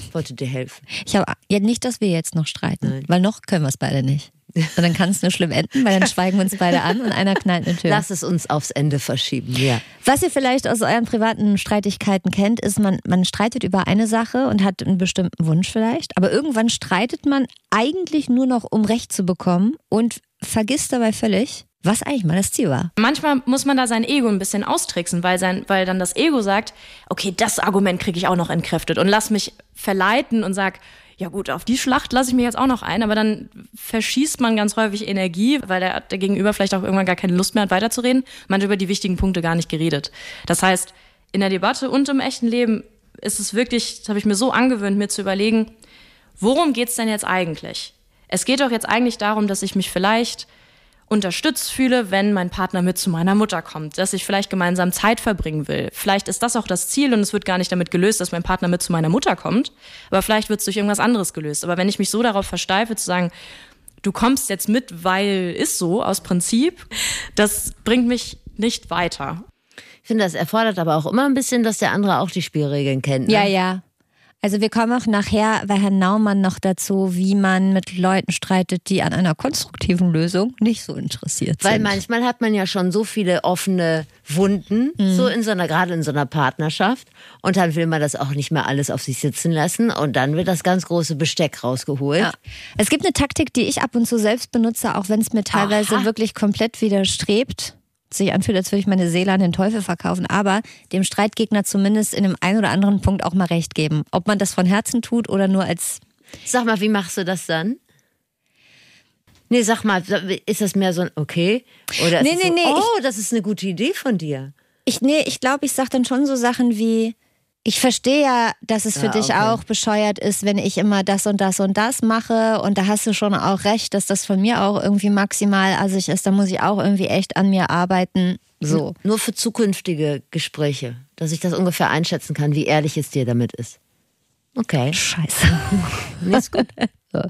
Ich wollte dir helfen. ich habe ja nicht, dass wir jetzt noch streiten, weil noch können wir es beide nicht. Und dann kann es nur schlimm enden, weil dann schweigen wir uns beide an und einer knallt eine Tür. Lass es uns aufs Ende verschieben, ja. Was ihr vielleicht aus euren privaten Streitigkeiten kennt, ist, man, man streitet über eine Sache und hat einen bestimmten Wunsch vielleicht, aber irgendwann streitet man eigentlich nur noch, um Recht zu bekommen und vergisst dabei völlig, was eigentlich mal das Ziel war. Manchmal muss man da sein Ego ein bisschen austricksen, weil, sein, weil dann das Ego sagt, okay, das Argument kriege ich auch noch entkräftet und lass mich verleiten und sag, ja gut, auf die Schlacht lasse ich mir jetzt auch noch ein, aber dann verschießt man ganz häufig Energie, weil der, der Gegenüber vielleicht auch irgendwann gar keine Lust mehr hat, weiterzureden. Man hat über die wichtigen Punkte gar nicht geredet. Das heißt, in der Debatte und im echten Leben ist es wirklich, das habe ich mir so angewöhnt, mir zu überlegen, worum geht's denn jetzt eigentlich? Es geht doch jetzt eigentlich darum, dass ich mich vielleicht unterstützt fühle, wenn mein Partner mit zu meiner Mutter kommt, dass ich vielleicht gemeinsam Zeit verbringen will. Vielleicht ist das auch das Ziel und es wird gar nicht damit gelöst, dass mein Partner mit zu meiner Mutter kommt, aber vielleicht wird es durch irgendwas anderes gelöst. Aber wenn ich mich so darauf versteife, zu sagen, du kommst jetzt mit, weil ist so aus Prinzip, das bringt mich nicht weiter. Ich finde, das erfordert aber auch immer ein bisschen, dass der andere auch die Spielregeln kennt. Ne? Ja, ja. Also wir kommen auch nachher bei Herrn Naumann noch dazu, wie man mit Leuten streitet, die an einer konstruktiven Lösung nicht so interessiert Weil sind. manchmal hat man ja schon so viele offene Wunden, Mhm. so in so einer, gerade in so einer Partnerschaft. Und dann will man das auch nicht mehr alles auf sich sitzen lassen. Und dann wird das ganz große Besteck rausgeholt. Ja. Es gibt eine Taktik, die ich ab und zu selbst benutze, auch wenn es mir teilweise Aha. wirklich komplett widerstrebt. Sich anfühlt, als würde ich meine Seele an den Teufel verkaufen, aber dem Streitgegner zumindest in dem einen oder anderen Punkt auch mal recht geben. Ob man das von Herzen tut oder nur als Sag mal, wie machst du das dann? Nee, sag mal, ist das mehr so ein okay? Oder ist Nee, nee, so, nee, Oh, das ist eine gute Idee von dir. Ich, nee, ich glaube, ich sag dann schon so Sachen wie, ich verstehe ja, dass es für Ja, dich okay. auch bescheuert ist, wenn ich immer das und das und das mache. Und da hast du schon auch recht, dass das von mir auch irgendwie maximal assig ist. Da muss ich auch irgendwie echt an mir arbeiten. So. Nur für zukünftige Gespräche, dass ich das ungefähr einschätzen kann, wie ehrlich es dir damit ist. Okay. Scheiße. Nee, ist gut. So.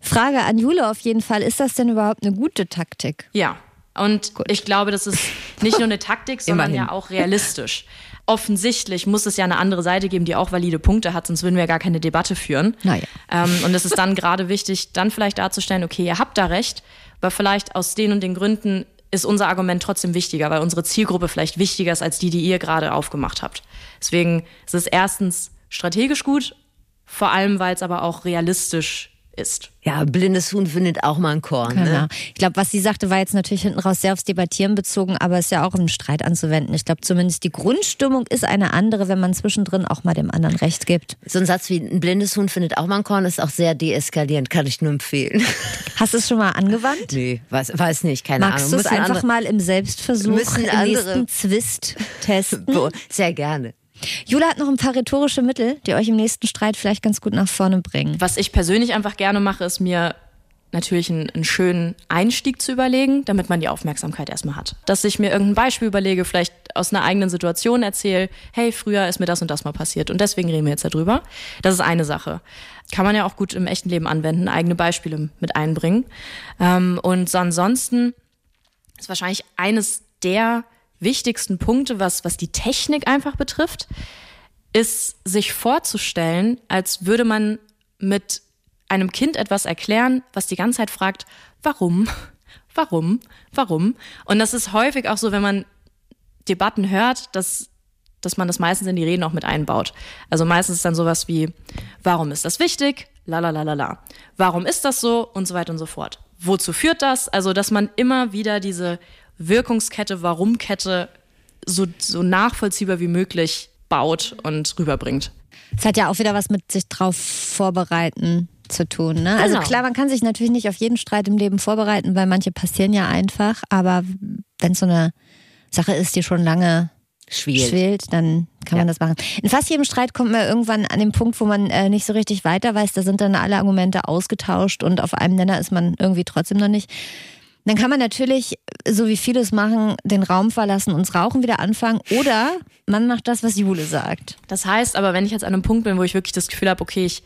Frage an Jule auf jeden Fall. Ist das denn überhaupt eine gute Taktik? Ja. Und ich glaube, das ist nicht nur eine Taktik, sondern Immerhin. ja auch realistisch. Offensichtlich muss es ja eine andere Seite geben, die auch valide Punkte hat, sonst würden wir ja gar keine Debatte führen. Naja. Ähm, und es ist dann gerade wichtig, dann vielleicht darzustellen, okay, ihr habt da recht, aber vielleicht aus den und den Gründen ist unser Argument trotzdem wichtiger, weil unsere Zielgruppe vielleicht wichtiger ist als die, die ihr gerade aufgemacht habt. Deswegen ist es erstens strategisch gut, vor allem weil es aber auch realistisch ist. Ja, blindes Huhn findet auch mal ein Korn. Genau. Ne? Ich glaube, was sie sagte, war jetzt natürlich hinten raus sehr aufs Debattieren bezogen, aber ist ja auch im Streit anzuwenden. Ich glaube, zumindest die Grundstimmung ist eine andere, wenn man zwischendrin auch mal dem anderen Recht gibt. So ein Satz wie ein blindes Huhn findet auch mal ein Korn ist auch sehr deeskalierend, kann ich nur empfehlen. Hast du es schon mal angewandt? Nee, weiß, weiß nicht, keine Magst du Ahnung. es Müssen einfach andere- mal im Selbstversuch müssen im nächsten Zwist testen? Sehr gerne. Jula hat noch ein paar rhetorische Mittel, die euch im nächsten Streit vielleicht ganz gut nach vorne bringen. Was ich persönlich einfach gerne mache, ist mir natürlich einen, einen schönen Einstieg zu überlegen, damit man die Aufmerksamkeit erstmal hat. Dass ich mir irgendein Beispiel überlege, vielleicht aus einer eigenen Situation erzähle, hey, früher ist mir das und das mal passiert und deswegen reden wir jetzt darüber. Das ist eine Sache. Kann man ja auch gut im echten Leben anwenden, eigene Beispiele mit einbringen. Ähm, und ansonsten ist wahrscheinlich eines der wichtigsten Punkte, was, was die Technik einfach betrifft, ist sich vorzustellen, als würde man mit einem Kind etwas erklären, was die ganze Zeit fragt, warum, warum, warum. Und das ist häufig auch so, wenn man Debatten hört, dass, dass man das meistens in die Reden auch mit einbaut. Also meistens ist dann sowas wie, warum ist das wichtig? La la la la la. Warum ist das so? Und so weiter und so fort. Wozu führt das? Also, dass man immer wieder diese Wirkungskette, Warum-Kette so, so nachvollziehbar wie möglich baut und rüberbringt. Es hat ja auch wieder was mit sich drauf vorbereiten zu tun. Ne? Also Genau. klar, man kann sich natürlich nicht auf jeden Streit im Leben vorbereiten, weil manche passieren ja einfach. Aber wenn es so eine Sache ist, die schon lange Schwierig. schwelt, dann kann man das machen. In fast jedem Streit kommt man irgendwann an den Punkt, wo man äh, nicht so richtig weiter weiß. Da sind dann alle Argumente ausgetauscht und auf einem Nenner ist man irgendwie trotzdem noch nicht. Dann kann man natürlich, so wie viele es machen, den Raum verlassen und das Rauchen wieder anfangen. Oder man macht das, was Jule sagt. Das heißt aber, wenn ich jetzt an einem Punkt bin, wo ich wirklich das Gefühl habe, okay, ich,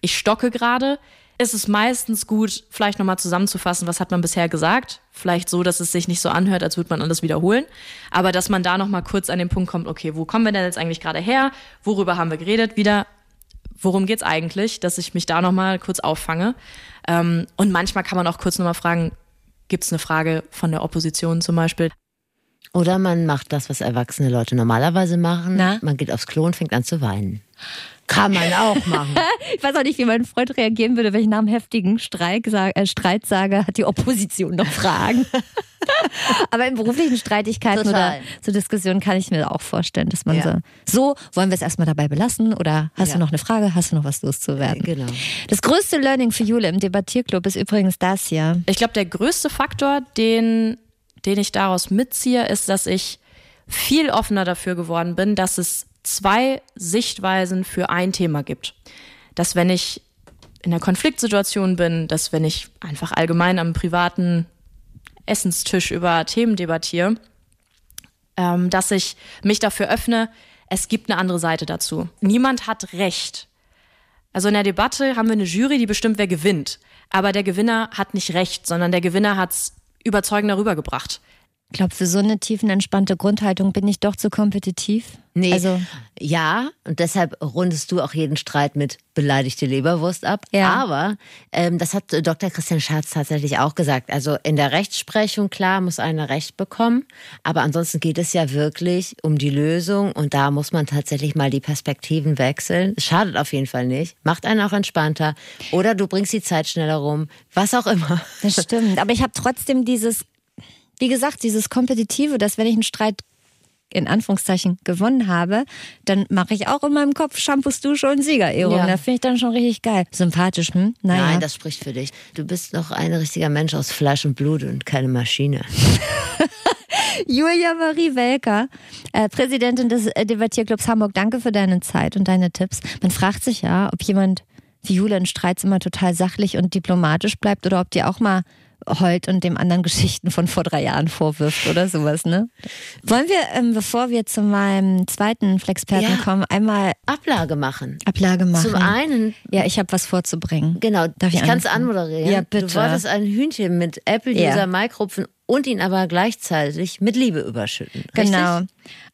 ich stocke gerade, ist es meistens gut, vielleicht nochmal zusammenzufassen, was hat man bisher gesagt. Vielleicht so, dass es sich nicht so anhört, als würde man alles wiederholen. Aber dass man da nochmal kurz an den Punkt kommt, okay, wo kommen wir denn jetzt eigentlich gerade her? Worüber haben wir geredet? Wieder, worum geht's eigentlich? Dass ich mich da nochmal kurz auffange. Ähm, und manchmal kann man auch kurz nochmal fragen, gibt's eine Frage von der Opposition zum Beispiel? Oder man macht das, was erwachsene Leute normalerweise machen. Na? Man geht aufs Klo und fängt an zu weinen. Kann man auch machen. Ich weiß auch nicht, wie mein Freund reagieren würde, wenn ich nach einem heftigen Streik äh, Streit sage, hat die Opposition noch Fragen. Aber in beruflichen Streitigkeiten Total. oder so Diskussionen kann ich mir auch vorstellen, dass man Ja. so, so, wollen wir es erstmal dabei belassen oder hast Ja. du noch eine Frage, hast du noch was loszuwerden? genau. Das größte Learning für Jule im Debattierclub ist übrigens das hier. Ich glaube, der größte Faktor, den, den ich daraus mitziehe, ist, dass ich viel offener dafür geworden bin, dass es zwei Sichtweisen für ein Thema gibt. Dass wenn ich in einer Konfliktsituation bin, dass wenn ich einfach allgemein am privaten Essenstisch über Themen debattiere, ähm, dass ich mich dafür öffne, es gibt eine andere Seite dazu. Niemand hat Recht. Also in der Debatte haben wir eine Jury, die bestimmt, wer gewinnt. Aber der Gewinner hat nicht recht, sondern der Gewinner hat es überzeugender rübergebracht. Ich glaube, für so eine tiefenentspannte Grundhaltung bin ich doch zu kompetitiv. Nee, Also, ja, und deshalb rundest du auch jeden Streit mit beleidigte Leberwurst ab. Ja. Aber ähm, das hat Dr. Christian Schatz tatsächlich auch gesagt. Also in der Rechtsprechung, klar, muss einer Recht bekommen. Aber ansonsten geht es ja wirklich um die Lösung. Und da muss man tatsächlich mal die Perspektiven wechseln. Es schadet auf jeden Fall nicht. Macht einen auch entspannter. Oder du bringst die Zeit schneller rum. Was auch immer. das stimmt. Aber ich habe trotzdem dieses, wie gesagt, dieses Kompetitive, dass wenn ich einen Streit in Anführungszeichen gewonnen habe, dann mache ich auch in meinem Kopf Shampoos, Dusche und Siegerehrung. Ja. Da finde ich dann schon richtig geil. Sympathisch, hm? Naja. Nein, das spricht für dich. Du bist noch ein richtiger Mensch aus Fleisch und Blut und keine Maschine. Julia Marie Welker, äh, Präsidentin des äh, Debattierclubs Hamburg, danke für deine Zeit und deine Tipps. Man fragt sich ja, ob jemand wie Julia in Streits immer total sachlich und diplomatisch bleibt oder ob die auch mal heult und dem anderen Geschichten von vor drei Jahren vorwirft oder sowas, ne? Wollen wir, ähm, bevor wir zu meinem zweiten Flexperten Ja. kommen, einmal Ablage machen. Ablage machen? Zum einen Ja, ich habe was vorzubringen. Genau, Darf ich ich kann es anmoderieren. Ja, bitte. Du wolltest ein Hühnchen mit Apple-User Ja. Mike rupfen und ihn aber gleichzeitig mit Liebe überschütten. Richtig? Genau.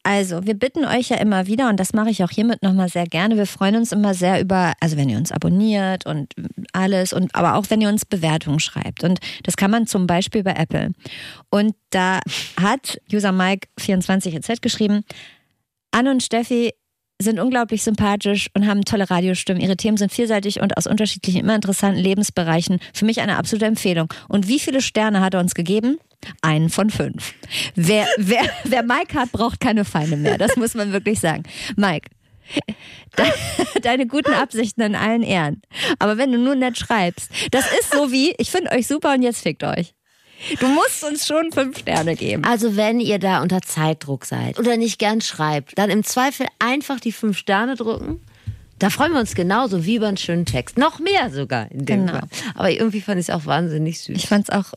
Also, wir bitten euch ja immer wieder, und das mache ich auch hiermit nochmal sehr gerne. Wir freuen uns immer sehr über, also wenn ihr uns abonniert und alles, und aber auch wenn ihr uns Bewertungen schreibt. Und das kann man zum Beispiel bei Apple. Und da hat User Mike24EZ geschrieben, Anne und Steffi sind unglaublich sympathisch und haben tolle Radiostimmen. Ihre Themen sind vielseitig und aus unterschiedlichen, immer interessanten Lebensbereichen. Für mich eine absolute Empfehlung. Und wie viele Sterne hat er uns gegeben? Einen von fünf. Wer, wer, wer Mike hat, braucht keine Feinde mehr. Das muss man wirklich sagen. Mike, de- deine guten Absichten in allen Ehren. Aber wenn du nur nett schreibst, das ist so wie, ich finde euch super und jetzt fickt euch. Du musst uns schon fünf Sterne geben. Also wenn ihr da unter Zeitdruck seid oder nicht gern schreibt, dann im Zweifel einfach die fünf Sterne drücken. Da freuen wir uns genauso wie über einen schönen Text. Noch mehr sogar in dem Genau. Fall. Aber irgendwie fand ich es auch wahnsinnig süß. Ich fand's auch.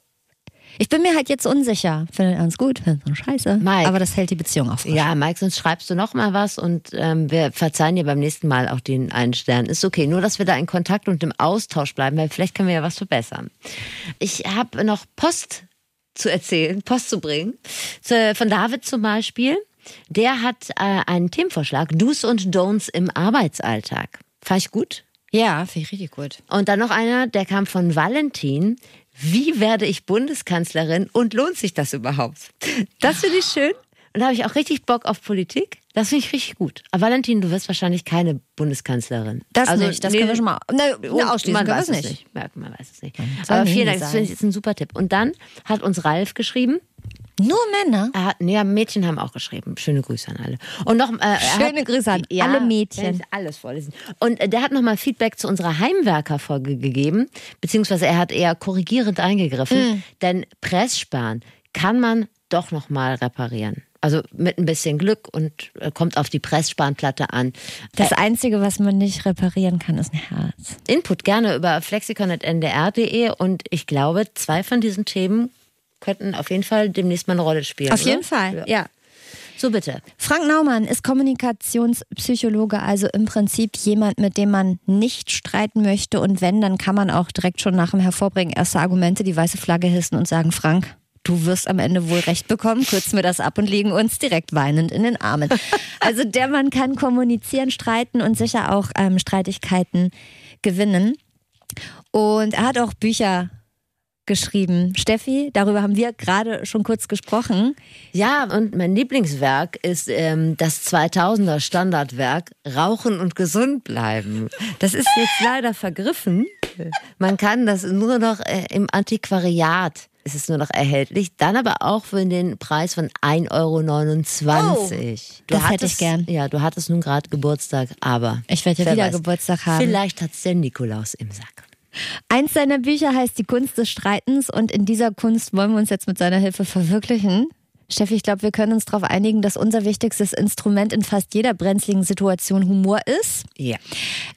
Ich bin mir halt jetzt unsicher. Findet er uns gut? Findet er uns scheiße? Mike. Aber das hält die Beziehung auf. Ja, Mike, sonst schreibst du noch mal was und ähm, wir verzeihen dir beim nächsten Mal auch den einen Stern. Ist okay, nur dass wir da in Kontakt und im Austausch bleiben, weil vielleicht können wir ja was verbessern. Ich habe noch Post zu erzählen, Post zu bringen. Von David zum Beispiel. Der hat äh, einen Themenvorschlag, Do's und Don'ts im Arbeitsalltag. Fand ich gut. Ja, finde ich richtig gut. Und dann noch einer, der kam von Valentin. Wie werde ich Bundeskanzlerin und lohnt sich das überhaupt? Das finde ich schön. Und da habe ich auch richtig Bock auf Politik. Das finde ich richtig gut. Aber Valentin, du wirst wahrscheinlich keine Bundeskanzlerin. Das Also, nicht, das nee, können wir schon mal. Ne, ne, ausschließen man weiß es nicht. nicht. Ja, man weiß es nicht. Aber vielen Dank, das finde ich ist ein super Tipp. Und dann hat uns Ralf geschrieben, Nur Männer. er hat, nee, Mädchen haben auch geschrieben. Schöne Grüße an alle. Und noch, äh, Schöne hat, Grüße an alle Mädchen. Alles vorlesen. Und äh, der hat nochmal Feedback zu unserer Heimwerker-Folge gegeben, beziehungsweise er hat eher korrigierend eingegriffen, Hm. denn Pressspan kann man doch nochmal reparieren. Also mit ein bisschen Glück und äh, kommt auf die Pressspanplatte an. Das Einzige, was man nicht reparieren kann, ist ein Herz. Input gerne über flexikon.ndr.de und ich glaube, zwei von diesen Themen könnten auf jeden Fall demnächst mal eine Rolle spielen. Auf oder? jeden Fall, ja. So bitte. Frank Naumann ist Kommunikationspsychologe, also im Prinzip jemand, mit dem man nicht streiten möchte. Und wenn, dann kann man auch direkt schon nach dem Hervorbringen erste Argumente die weiße Flagge hissen und sagen, Frank, du wirst am Ende wohl recht bekommen, kürzen wir das ab und legen uns direkt weinend in den Armen. Also der Mann kann kommunizieren, streiten und sicher auch ähm, Streitigkeiten gewinnen. Und er hat auch Bücher geschrieben. Steffi, darüber haben wir gerade schon kurz gesprochen. Ja, und mein Lieblingswerk ist ähm, das 2000er Standardwerk Rauchen und gesund bleiben. Das ist jetzt leider vergriffen. Man kann das nur noch äh, im Antiquariat ist es nur noch erhältlich. Dann aber auch für den Preis von 1,29 Euro. Oh, das hätte ich gern. Ja, du hattest nun gerade Geburtstag, aber. Ich werde ja wieder weiß, Geburtstag haben. Vielleicht hat es der Nikolaus im Sack. Eins seiner Bücher heißt Die Kunst des Streitens und in dieser Kunst wollen wir uns jetzt mit seiner Hilfe verwirklichen. Steffi, ich glaube, wir können uns darauf einigen, dass unser wichtigstes Instrument in fast jeder brenzligen Situation Humor ist. Ja.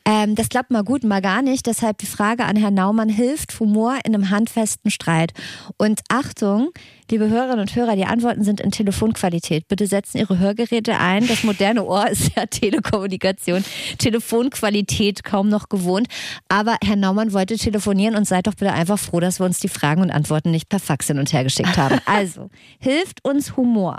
Ähm, das klappt mal gut, mal gar nicht. Deshalb die Frage an Herrn Naumann, hilft Humor in einem handfesten Streit? Und Achtung, Liebe Hörerinnen und Hörer, die Antworten sind in Telefonqualität. Bitte setzen Ihre Hörgeräte ein. Das moderne Ohr ist ja Telekommunikation, Telefonqualität kaum noch gewohnt. Aber Herr Naumann wollte telefonieren und seid doch bitte einfach froh, dass wir uns die Fragen und Antworten nicht per Fax hin und her geschickt haben. Also, hilft uns Humor?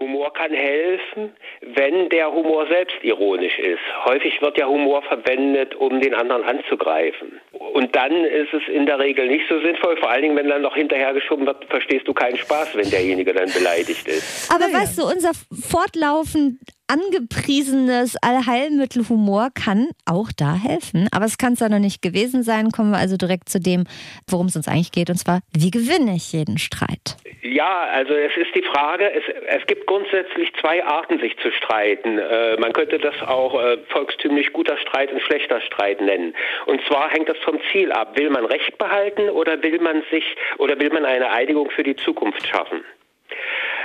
Humor kann helfen, wenn der Humor selbst ironisch ist. Häufig wird ja Humor verwendet, um den anderen anzugreifen. Und dann ist es in der Regel nicht so sinnvoll, vor allen Dingen, wenn dann noch hinterhergeschoben wird, verstehst du keinen Spaß, wenn derjenige dann beleidigt ist. Aber weißt du, unser fortlaufend angepriesenes Allheilmittelhumor kann auch da helfen. Aber es kann es ja noch nicht gewesen sein. Kommen wir also direkt zu dem, worum es uns eigentlich geht. Und zwar, wie gewinne ich jeden Streit? Ja, also es ist die Frage, es, es gibt grundsätzlich zwei Arten, sich zu streiten. Äh, man könnte das auch äh, volkstümlich guter Streit und schlechter Streit nennen. Und zwar hängt das vom Ziel ab. Will man Recht behalten oder will man sich oder will man eine Einigung für die Zukunft schaffen?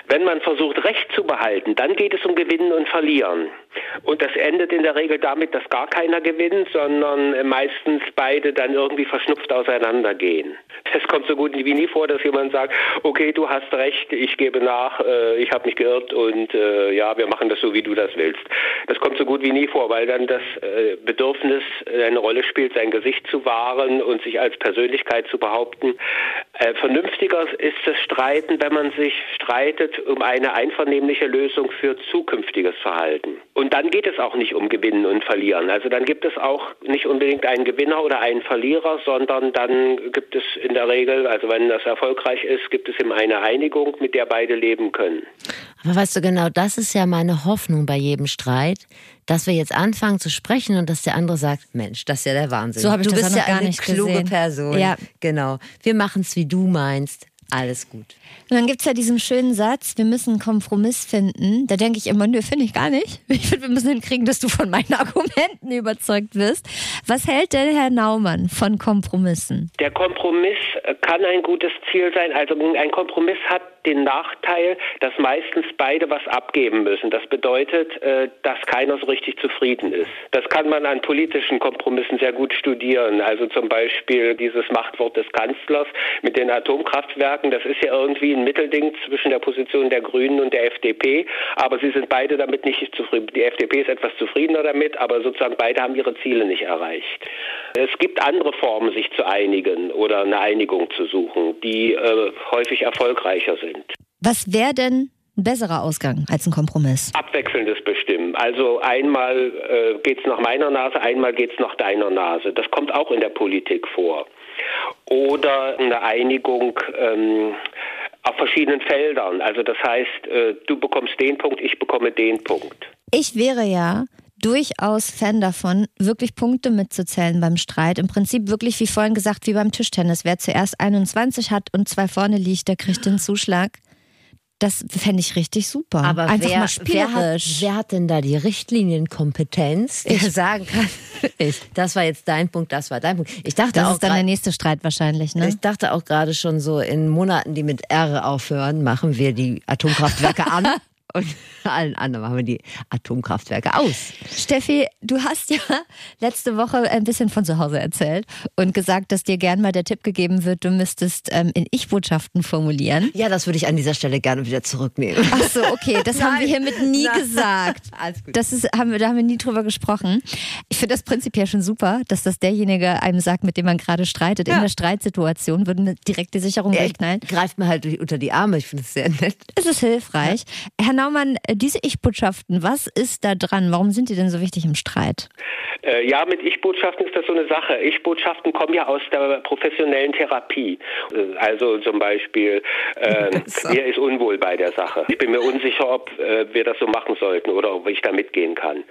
Wenn man versucht, Recht zu behalten, dann geht es um Gewinnen und Verlieren. Und das endet in der Regel damit, dass gar keiner gewinnt, sondern meistens beide dann irgendwie verschnupft auseinandergehen. Es kommt so gut wie nie vor, dass jemand sagt, okay, du hast recht, ich gebe nach, äh, ich habe mich geirrt und äh, ja, wir machen das so, wie du das willst. Das kommt so gut wie nie vor, weil dann das äh, Bedürfnis eine Rolle spielt, sein Gesicht zu wahren und sich als Persönlichkeit zu behaupten. Äh, vernünftiger ist das Streiten, wenn man sich streitet um eine einvernehmliche Lösung für zukünftiges Verhalten. Und dann geht es auch nicht um Gewinnen und Verlieren. Also dann gibt es auch nicht unbedingt einen Gewinner oder einen Verlierer, sondern dann gibt es in der Regel, also wenn das erfolgreich ist, gibt es eben eine Einigung, mit der beide leben können. Aber weißt du, genau das ist ja meine Hoffnung bei jedem Streit, dass wir jetzt anfangen zu sprechen und dass der andere sagt, Mensch, das ist ja der Wahnsinn. So habe ich du das bist ja noch ja gar eine nicht kluge gesehen. Person. Ja. Genau. Wir machen es, wie du meinst. Alles gut. Und dann gibt es ja diesen schönen Satz, wir müssen einen Kompromiss finden. Da denke ich immer, nö, finde ich gar nicht. Ich finde, wir müssen hinkriegen, dass du von meinen Argumenten überzeugt wirst. Was hält denn Herr Naumann von Kompromissen? Der Kompromiss kann ein gutes Ziel sein. Also ein Kompromiss hat den Nachteil, dass meistens beide was abgeben müssen. Das bedeutet, äh, dass keiner so richtig zufrieden ist. Das kann man an politischen Kompromissen sehr gut studieren. Also zum Beispiel dieses Machtwort des Kanzlers mit den Atomkraftwerken. Das ist ja irgendwie ein Mittelding zwischen der Position der Grünen und der FDP. Aber sie sind beide damit nicht zufrieden. Die FDP ist etwas zufriedener damit, aber sozusagen beide haben ihre Ziele nicht erreicht. Es gibt andere Formen, sich zu einigen oder eine Einigung zu suchen, die äh, häufig erfolgreicher sind. Was wäre denn ein besserer Ausgang als ein Kompromiss? Abwechselndes Bestimmen. Also einmal äh, geht es nach meiner Nase, einmal geht es nach deiner Nase. Das kommt auch in der Politik vor. Oder eine Einigung ähm, auf verschiedenen Feldern. Also das heißt, äh, du bekommst den Punkt, ich bekomme den Punkt. Ich wäre ja durchaus Fan davon, wirklich Punkte mitzuzählen beim Streit. Im Prinzip wirklich, wie vorhin gesagt, wie beim Tischtennis. Wer zuerst 21 hat und zwei vorne liegt, der kriegt den Zuschlag. Das fände ich richtig super. Aber Einfach wer, mal wer, hat, spielerisch. wer hat denn da die Richtlinienkompetenz, der sagen kann, ich, das war jetzt dein Punkt, das war dein Punkt. Ich dachte das auch ist dann der grad- nächste Streit wahrscheinlich, ne? Ich dachte auch gerade schon so, in Monaten, die mit R aufhören, machen wir die Atomkraftwerke an und allen anderen machen wir die Atomkraftwerke aus. Steffi, du hast ja letzte Woche ein bisschen von zu Hause erzählt und gesagt, dass dir gern mal der Tipp gegeben wird, du müsstest ähm, in Ich-Botschaften formulieren. Ja, das würde ich an dieser Stelle gerne wieder zurücknehmen. Ach so, okay, das haben wir hiermit nie Nein. gesagt. Alles gut. Das ist, haben wir, da haben wir nie drüber gesprochen. Ich finde das prinzipiell schon super, dass das derjenige einem sagt, mit dem man gerade streitet. In Ja. der Streitsituation würde eine direkte Sicherung Er durchknallen. greift mir halt unter die Arme, ich finde es sehr nett. Es ist hilfreich. Herr Naumann, äh, diese Ich-Botschaften, was ist da dran? Warum sind die denn so wichtig im Streit? Äh, ja, mit Ich-Botschaften ist das so eine Sache. Ich-Botschaften kommen ja aus der professionellen Therapie. Äh, also zum Beispiel, äh, mir ist unwohl bei der Sache. Ich bin mir unsicher, ob äh, wir das so machen sollten oder ob ich da mitgehen kann.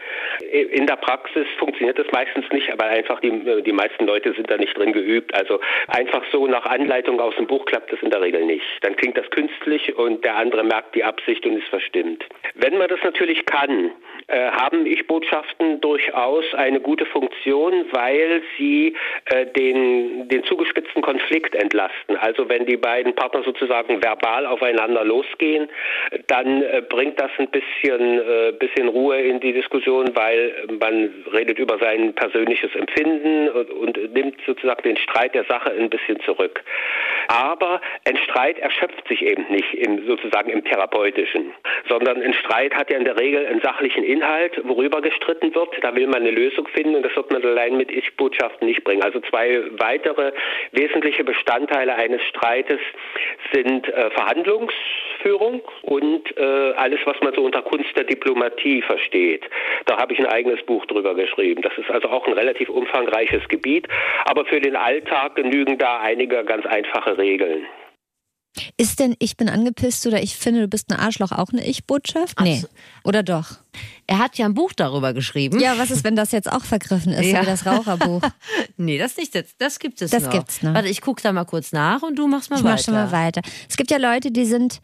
In der Praxis funktioniert das meistens nicht, aber einfach die, die meisten Leute sind da nicht drin geübt. Also einfach so nach Anleitung aus dem Buch klappt das in der Regel nicht. Dann klingt das künstlich und der andere merkt die Absicht und ist verstimmt. Wenn man das natürlich kann, äh, haben Ich-Botschaften durchaus eine gute Funktion, weil sie äh, den, den zugespitzten Konflikt entlasten. Also wenn die beiden Partner sozusagen verbal aufeinander losgehen, dann äh, bringt das ein bisschen, äh, bisschen Ruhe in die Diskussion, weil man redet über sein persönliches Empfinden und, und nimmt sozusagen den Streit der Sache ein bisschen zurück. Aber ein Streit erschöpft sich eben nicht im, sozusagen im Therapeutischen, sondern ein Streit hat ja in der Regel einen sachlichen Inhalt, worüber gestritten wird. Da will man eine Lösung finden und das wird man allein mit Ich-Botschaften nicht bringen. Also zwei weitere wesentliche Bestandteile eines Streites sind äh, Verhandlungsführung und äh, alles, was man so unter Kunst der Diplomatie versteht. Da habe ich ein eigenes Buch drüber geschrieben. Das ist also auch ein relativ umfangreiches Gebiet, aber für den Alltag genügen da einige ganz einfache Regeln. Ist denn ich bin angepisst oder ich finde, du bist ein Arschloch auch eine Ich-Botschaft? Nee. Oder doch? Er hat ja ein Buch darüber geschrieben. Ja, was ist, wenn das jetzt auch vergriffen ist, ja. wie das Raucherbuch? nee, das nicht jetzt. Das gibt es das noch. Das gibt's noch. Warte, ich gucke da mal kurz nach und du machst mal ich weiter. Ich mach schon mal weiter. Es gibt ja Leute, die sind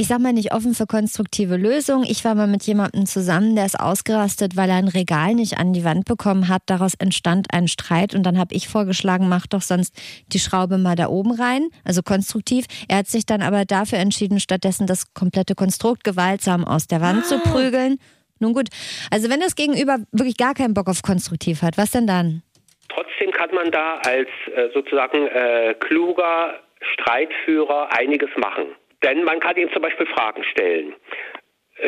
ich sag mal nicht offen für konstruktive Lösungen. Ich war mal mit jemandem zusammen, der ist ausgerastet, weil er ein Regal nicht an die Wand bekommen hat. Daraus entstand ein Streit und dann habe ich vorgeschlagen, mach doch sonst die Schraube mal da oben rein, also konstruktiv. Er hat sich dann aber dafür entschieden, stattdessen das komplette Konstrukt gewaltsam aus der Wand ah. zu prügeln. Nun gut, also wenn das Gegenüber wirklich gar keinen Bock auf konstruktiv hat, was denn dann? Trotzdem kann man da als äh, sozusagen äh, kluger Streitführer einiges machen. Denn man kann ihm zum Beispiel Fragen stellen.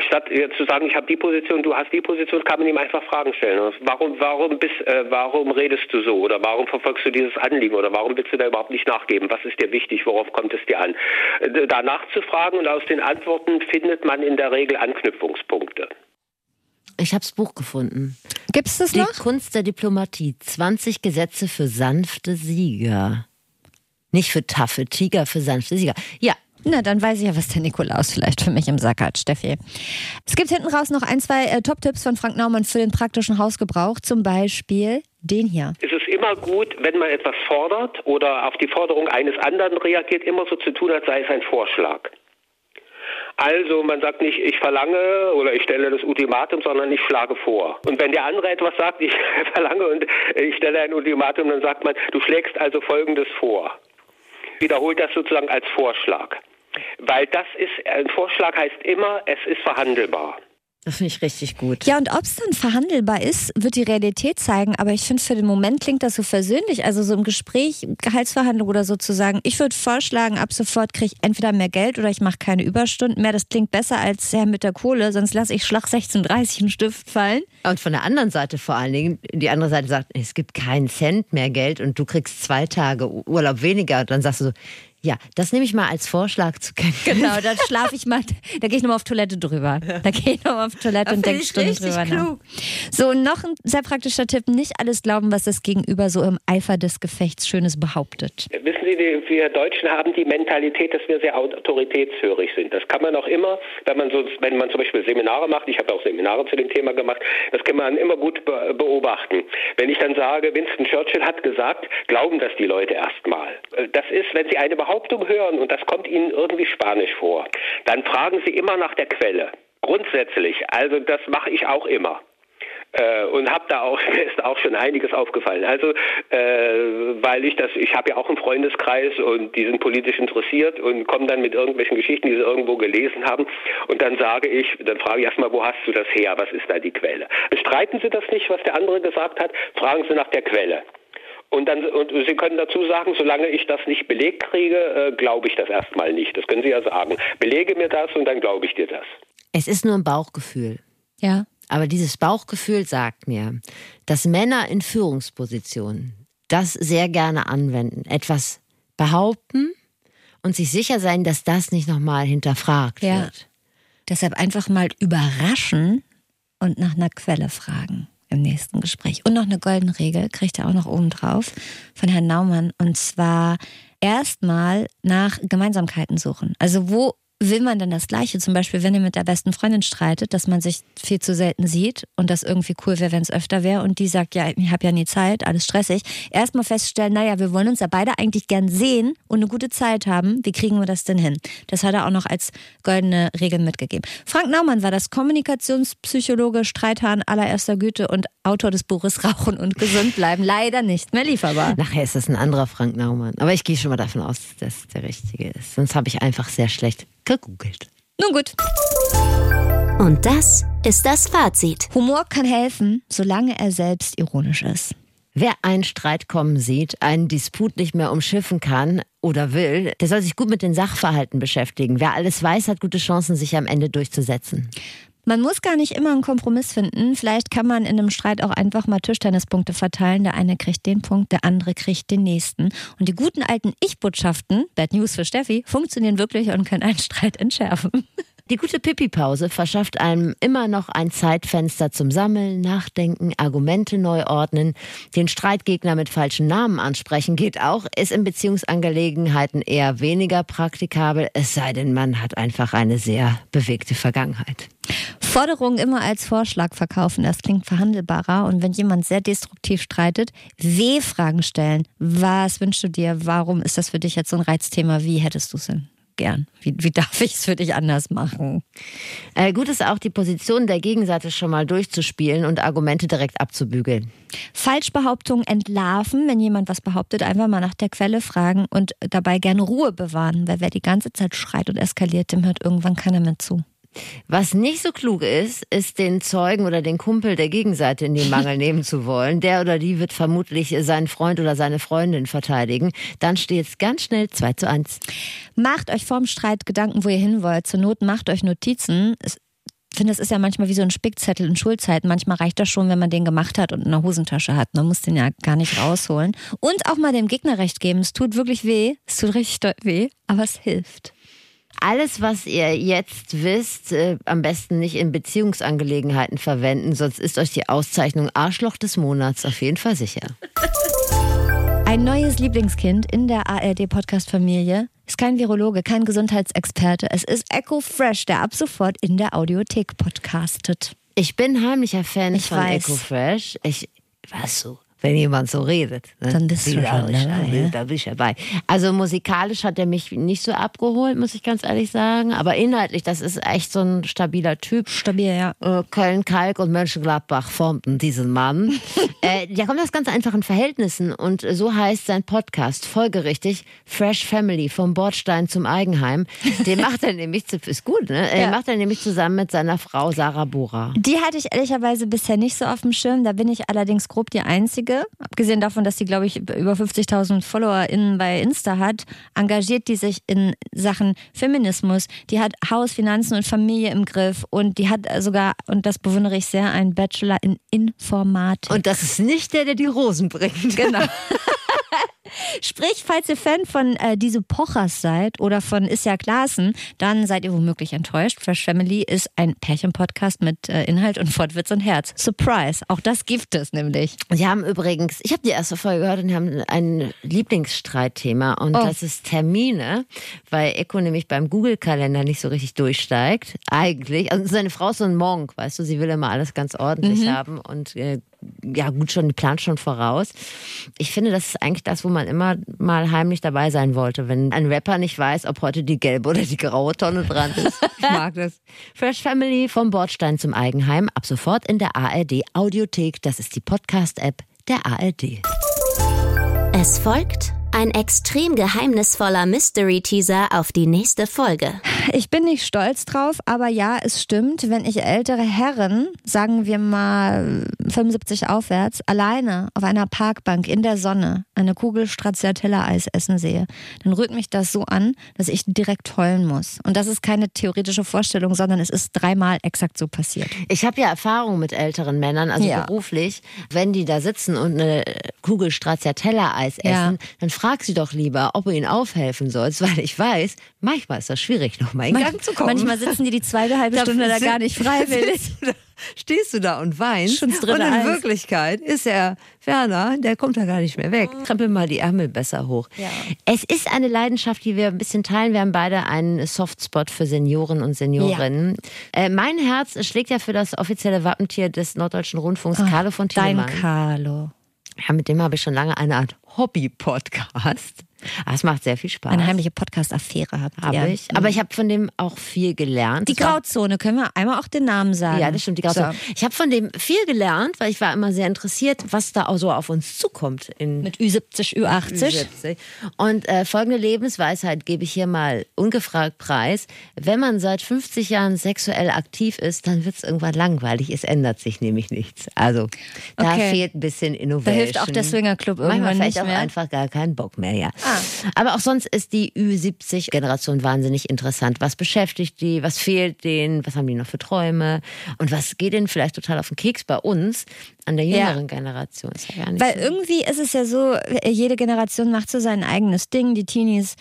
Statt jetzt zu sagen, ich habe die Position, du hast die Position, kann man ihm einfach Fragen stellen. Warum, warum, bist, äh, warum redest du so? Oder warum verfolgst du dieses Anliegen? Oder warum willst du da überhaupt nicht nachgeben? Was ist dir wichtig? Worauf kommt es dir an? Äh, da nachzufragen und aus den Antworten findet man in der Regel Anknüpfungspunkte. Ich habe das Buch gefunden. Gibt es das noch? Die Kunst der Diplomatie. 20 Gesetze für sanfte Sieger. Nicht für taffe Tiger, für sanfte Sieger. Ja, na, dann weiß ich ja, was der Nikolaus vielleicht für mich im Sack hat, Steffi. Es gibt hinten raus noch ein, zwei äh, Top-Tipps von Frank Naumann für den praktischen Hausgebrauch. Zum Beispiel den hier. Es ist immer gut, wenn man etwas fordert oder auf die Forderung eines anderen reagiert, immer so zu tun, als sei es ein Vorschlag. Also man sagt nicht, ich verlange oder ich stelle das Ultimatum, sondern ich schlage vor. Und wenn der andere etwas sagt, ich verlange und ich stelle ein Ultimatum, dann sagt man, du schlägst also Folgendes vor. Wiederholt das sozusagen als Vorschlag. Weil das ist, ein Vorschlag heißt immer, es ist verhandelbar. Das finde ich richtig gut. Ja, und ob es dann verhandelbar ist, wird die Realität zeigen. Aber ich finde, für den Moment klingt das so versöhnlich. Also so im Gespräch, Gehaltsverhandlung oder sozusagen. Ich würde vorschlagen, ab sofort kriege ich entweder mehr Geld oder ich mache keine Überstunden mehr. Das klingt besser als Herr mit der Kohle, sonst lasse ich Schlag 16,30 einen Stift fallen. Und von der anderen Seite vor allen Dingen, die andere Seite sagt, es gibt keinen Cent mehr Geld und du kriegst zwei Tage Urlaub weniger. Und dann sagst du so, ja, das nehme ich mal als Vorschlag zu kennen. Genau, dann schlafe ich mal, da gehe ich nochmal auf Toilette drüber. Da gehe ich nochmal auf Toilette und denke Stunden drüber nach. So, noch ein sehr praktischer Tipp, nicht alles glauben, was das Gegenüber so im Eifer des Gefechts Schönes behauptet. Wissen Sie, wir Deutschen haben die Mentalität, dass wir sehr autoritätshörig sind. Das kann man auch immer, wenn man so, wenn man zum Beispiel Seminare macht, ich habe auch Seminare zu dem Thema gemacht, das kann man immer gut beobachten. Wenn ich dann sage, Winston Churchill hat gesagt, glauben das die Leute erstmal. Das ist, wenn Sie eine Behauptung Behauptung hören und das kommt Ihnen irgendwie spanisch vor, dann fragen Sie immer nach der Quelle. Grundsätzlich, also das mache ich auch immer. Äh, und habe da auch mir ist auch schon einiges aufgefallen. Also äh, weil ich das, ich habe ja auch einen Freundeskreis und die sind politisch interessiert und kommen dann mit irgendwelchen Geschichten, die sie irgendwo gelesen haben und dann sage ich, dann frage ich erstmal, wo hast du das her? Was ist da die Quelle? Streiten Sie das nicht, was der andere gesagt hat? Fragen Sie nach der Quelle. Und, dann, und Sie können dazu sagen, solange ich das nicht belegt kriege, äh, glaube ich das erstmal nicht. Das können Sie ja sagen. Belege mir das und dann glaube ich dir das. Es ist nur ein Bauchgefühl. Ja. Aber dieses Bauchgefühl sagt mir, dass Männer in Führungspositionen das sehr gerne anwenden. Etwas behaupten und sich sicher sein, dass das nicht nochmal hinterfragt ja. wird. Deshalb einfach mal überraschen und nach einer Quelle fragen im nächsten Gespräch. Und noch eine goldene Regel kriegt er auch noch oben drauf von Herrn Naumann. Und zwar erstmal nach Gemeinsamkeiten suchen. Also wo will man denn das Gleiche? Zum Beispiel, wenn ihr mit der besten Freundin streitet, dass man sich viel zu selten sieht und das irgendwie cool wäre, wenn es öfter wäre und die sagt, ja, ich habe ja nie Zeit, alles stressig. Erstmal feststellen, naja, wir wollen uns ja beide eigentlich gern sehen und eine gute Zeit haben. Wie kriegen wir das denn hin? Das hat er auch noch als goldene Regel mitgegeben. Frank Naumann war das Kommunikationspsychologe, Streithahn allererster Güte und Autor des Buches Rauchen und Gesund bleiben. Leider nicht mehr lieferbar. Nachher ist es ein anderer Frank Naumann. Aber ich gehe schon mal davon aus, dass das der richtige ist. Sonst habe ich einfach sehr schlecht gegoogelt. Nun gut. Und das ist das Fazit. Humor kann helfen, solange er selbst ironisch ist. Wer einen Streit kommen sieht, einen Disput nicht mehr umschiffen kann oder will, der soll sich gut mit den Sachverhalten beschäftigen. Wer alles weiß, hat gute Chancen, sich am Ende durchzusetzen. Man muss gar nicht immer einen Kompromiss finden. Vielleicht kann man in einem Streit auch einfach mal Tischtennispunkte verteilen. Der eine kriegt den Punkt, der andere kriegt den nächsten. Und die guten alten Ich-Botschaften, Bad News für Steffi, funktionieren wirklich und können einen Streit entschärfen. Die gute Pipi-Pause verschafft einem immer noch ein Zeitfenster zum Sammeln, Nachdenken, Argumente neu ordnen. Den Streitgegner mit falschen Namen ansprechen geht auch, ist in Beziehungsangelegenheiten eher weniger praktikabel, es sei denn, man hat einfach eine sehr bewegte Vergangenheit. Forderungen immer als Vorschlag verkaufen, das klingt verhandelbarer. Und wenn jemand sehr destruktiv streitet, W-Fragen stellen. Was wünschst du dir? Warum ist das für dich jetzt so ein Reizthema? Wie hättest du es denn? Gern. Wie, wie darf ich es für dich anders machen? Äh, gut ist auch, die Position der Gegenseite schon mal durchzuspielen und Argumente direkt abzubügeln. Falschbehauptungen entlarven, wenn jemand was behauptet, einfach mal nach der Quelle fragen und dabei gerne Ruhe bewahren, weil wer die ganze Zeit schreit und eskaliert, dem hört irgendwann keiner mehr zu. Was nicht so klug ist, ist den Zeugen oder den Kumpel der Gegenseite in den Mangel nehmen zu wollen. Der oder die wird vermutlich seinen Freund oder seine Freundin verteidigen. Dann steht es ganz schnell 2 zu 1. Macht euch vorm Streit Gedanken, wo ihr hin wollt. Zur Not macht euch Notizen. Ich finde, es ist ja manchmal wie so ein Spickzettel in Schulzeiten. Manchmal reicht das schon, wenn man den gemacht hat und in der Hosentasche hat. Man muss den ja gar nicht rausholen. Und auch mal dem Gegner recht geben. Es tut wirklich weh. Es tut richtig weh, aber es hilft. Alles, was ihr jetzt wisst, äh, am besten nicht in Beziehungsangelegenheiten verwenden, sonst ist euch die Auszeichnung Arschloch des Monats auf jeden Fall sicher. Ein neues Lieblingskind in der ARD-Podcast-Familie ist kein Virologe, kein Gesundheitsexperte. Es ist Echo Fresh, der ab sofort in der Audiothek podcastet. Ich bin heimlicher Fan Ich von weiß. Echo Fresh. Ich, was so? Wenn jemand so redet. Ne? Dann bist du schon dabei? Da bin ich dabei. Also musikalisch hat er mich nicht so abgeholt, muss ich ganz ehrlich sagen. Aber inhaltlich, das ist echt so ein stabiler Typ. Stabil, ja. Äh, Köln, Kalk und Mönchengladbach formten diesen Mann. äh, der kommt aus ganz einfachen Verhältnissen und so heißt sein Podcast folgerichtig Fresh Family vom Bordstein zum Eigenheim. Den macht er nämlich, ist gut, ne? Den Ja. macht er nämlich zusammen mit seiner Frau Sarah Bora. Die hatte ich ehrlicherweise bisher nicht so auf dem Schirm. Da bin ich allerdings grob die Einzige. Abgesehen davon, dass sie, glaube ich, über 50.000 FollowerInnen bei Insta hat, engagiert die sich in Sachen Feminismus. Die hat Haus, Finanzen und Familie im Griff. Und die hat sogar, und das bewundere ich sehr, einen Bachelor in Informatik. Und das ist nicht der, der die Rosen bringt. Genau. Sprich, falls ihr Fan von äh, Diese Pochers seid oder von Isja Klaassen, dann seid ihr womöglich enttäuscht. Fresh Family ist ein Pärchen-Podcast mit äh, Inhalt und Fortwitz und Herz. Surprise, auch das gibt es nämlich. Sie haben übrigens, ich habe die erste Folge gehört und die haben ein Lieblingsstreitthema und Oh. das ist Termine, weil Echo nämlich beim Google-Kalender nicht so richtig durchsteigt. Eigentlich. Also seine Frau ist so ein Monk, weißt du, sie will immer alles ganz ordentlich haben und äh, ja gut schon, die plant schon voraus. Ich finde, das ist eigentlich das, wo man immer mal heimlich dabei sein wollte, wenn ein Rapper nicht weiß, ob heute die gelbe oder die graue Tonne dran ist. Ich mag das. Fresh Family vom Bordstein zum Eigenheim ab sofort in der ARD Audiothek. Das ist die Podcast-App der ARD. Es folgt ein extrem geheimnisvoller Mystery-Teaser auf die nächste Folge. Ich bin nicht stolz drauf, aber ja, es stimmt, wenn ich ältere Herren, sagen wir mal 75 aufwärts, alleine auf einer Parkbank in der Sonne eine Kugel Stracciatella-Eis essen sehe, dann rührt mich das so an, dass ich direkt heulen muss. Und das ist keine theoretische Vorstellung, sondern es ist dreimal exakt so passiert. Ich habe ja Erfahrung mit älteren Männern, also Ja. beruflich. Wenn die da sitzen und eine Kugel Stracciatella-Eis essen, Ja. dann frag sie doch lieber, ob du ihnen aufhelfen sollst, weil ich weiß, manchmal ist das schwierig, nochmal in Gang zu kommen. Manchmal sitzen die die zweite halbe Stunde da gar nicht freiwillig. Stehst du da und weinst. Schon und in Eis. Wirklichkeit ist er, Werner, der kommt da gar nicht mehr weg. Krempel mal die Ärmel besser hoch. Es ist eine Leidenschaft, die wir ein bisschen teilen. Wir haben beide einen Softspot für Senioren und Seniorinnen. Äh, mein Herz schlägt ja für das offizielle Wappentier des Norddeutschen Rundfunks, Carlo von Dein Tillemann. Carlo. Ja, mit dem habe ich schon lange eine Art Hobby-Podcast. Ah, Es macht sehr viel Spaß. Eine heimliche Podcast-Affäre habt habe ich. Aber ich habe von dem auch viel gelernt. Die Grauzone, können wir einmal auch den Namen sagen? Ja, das stimmt, die Grauzone. Ich habe von dem viel gelernt, weil ich war immer sehr interessiert, was da auch so auf uns zukommt in Mit Ü70, Ü80. 70. Und äh, folgende Lebensweisheit gebe ich hier mal ungefragt preis. Wenn man seit 50 Jahren sexuell aktiv ist, dann wird es irgendwann langweilig. Es ändert sich nämlich nichts. Also da Okay. fehlt ein bisschen Da Innovation. hilft auch der Swingerclub irgendwann Manchmal nicht vielleicht auch mehr. einfach gar keinen Bock mehr, ja. Ah. Aber auch sonst ist die Ü70-Generation wahnsinnig interessant. Was beschäftigt die? Was fehlt denen? Was haben die noch für Träume? Und was geht denen vielleicht total auf den Keks bei uns an der Ja. jüngeren Generation? Ja gar nicht Weil so. irgendwie ist es ja so, jede Generation macht so sein eigenes Ding. Die Teenies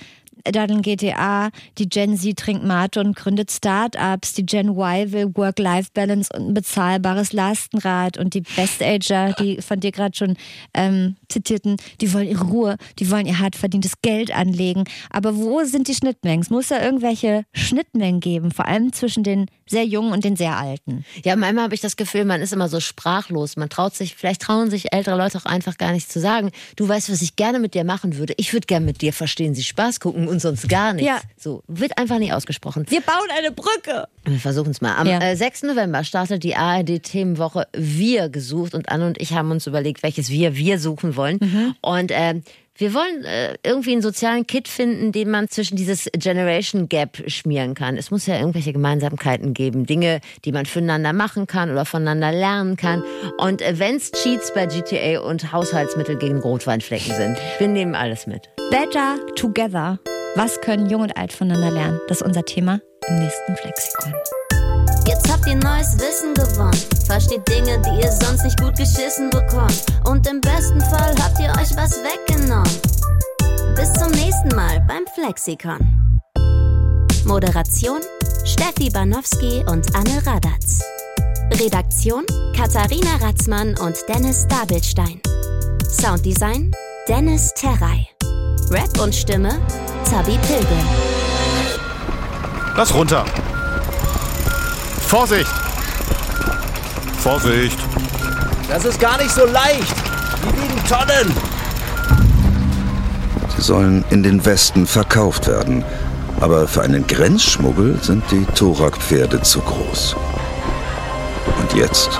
daddeln GTA, die Gen Z trinkt Mate und gründet Startups, die Gen Y will Work-Life-Balance und ein bezahlbares Lastenrad und die Best-Ager, die von dir gerade schon ähm, zitierten, die wollen ihre Ruhe, die wollen ihr hart verdientes Geld anlegen. Aber wo sind die Schnittmengen? Es muss ja irgendwelche Schnittmengen geben, vor allem zwischen den sehr Jungen und den sehr Alten. Ja, manchmal habe ich das Gefühl, man ist immer so sprachlos. Man traut sich, vielleicht trauen sich ältere Leute auch einfach gar nicht zu sagen, du weißt, was ich gerne mit dir machen würde. Ich würde gerne mit dir verstehen, sie Spaß gucken und sonst gar nichts. Ja. So, wird einfach nicht ausgesprochen. Wir bauen eine Brücke. Wir versuchen es mal. Am Ja. äh, 6. November startet die ARD-Themenwoche Wir gesucht und Anne und ich haben uns überlegt, welches Wir wir suchen wollen. Mhm. Und ähm, wir wollen äh, irgendwie einen sozialen Kit finden, den man zwischen dieses Generation Gap schmieren kann. Es muss ja irgendwelche Gemeinsamkeiten geben, Dinge, die man füreinander machen kann oder voneinander lernen kann. Und äh, wenn's Cheats bei GTA und Haushaltsmittel gegen Rotweinflecken sind, wir nehmen alles mit. Better Together. Was können Jung und Alt voneinander lernen? Das ist unser Thema im nächsten Flexikon. Habt ihr neues Wissen gewonnen. Versteht Dinge, die ihr sonst nicht gut geschissen bekommt. Und im besten Fall habt ihr euch was weggenommen. Bis zum nächsten Mal beim Flexikon. Moderation Steffi Banowski und Anne Radatz. Redaktion Katharina Ratzmann und Dennis Dabelstein. Sounddesign Dennis Terrei. Rap und Stimme Zabi Pilgrim. Lass runter. Vorsicht! Vorsicht! Das ist gar nicht so leicht. Die wiegen Tonnen. Sie sollen in den Westen verkauft werden. Aber für einen Grenzschmuggel sind die Torak-Pferde zu groß. Und jetzt?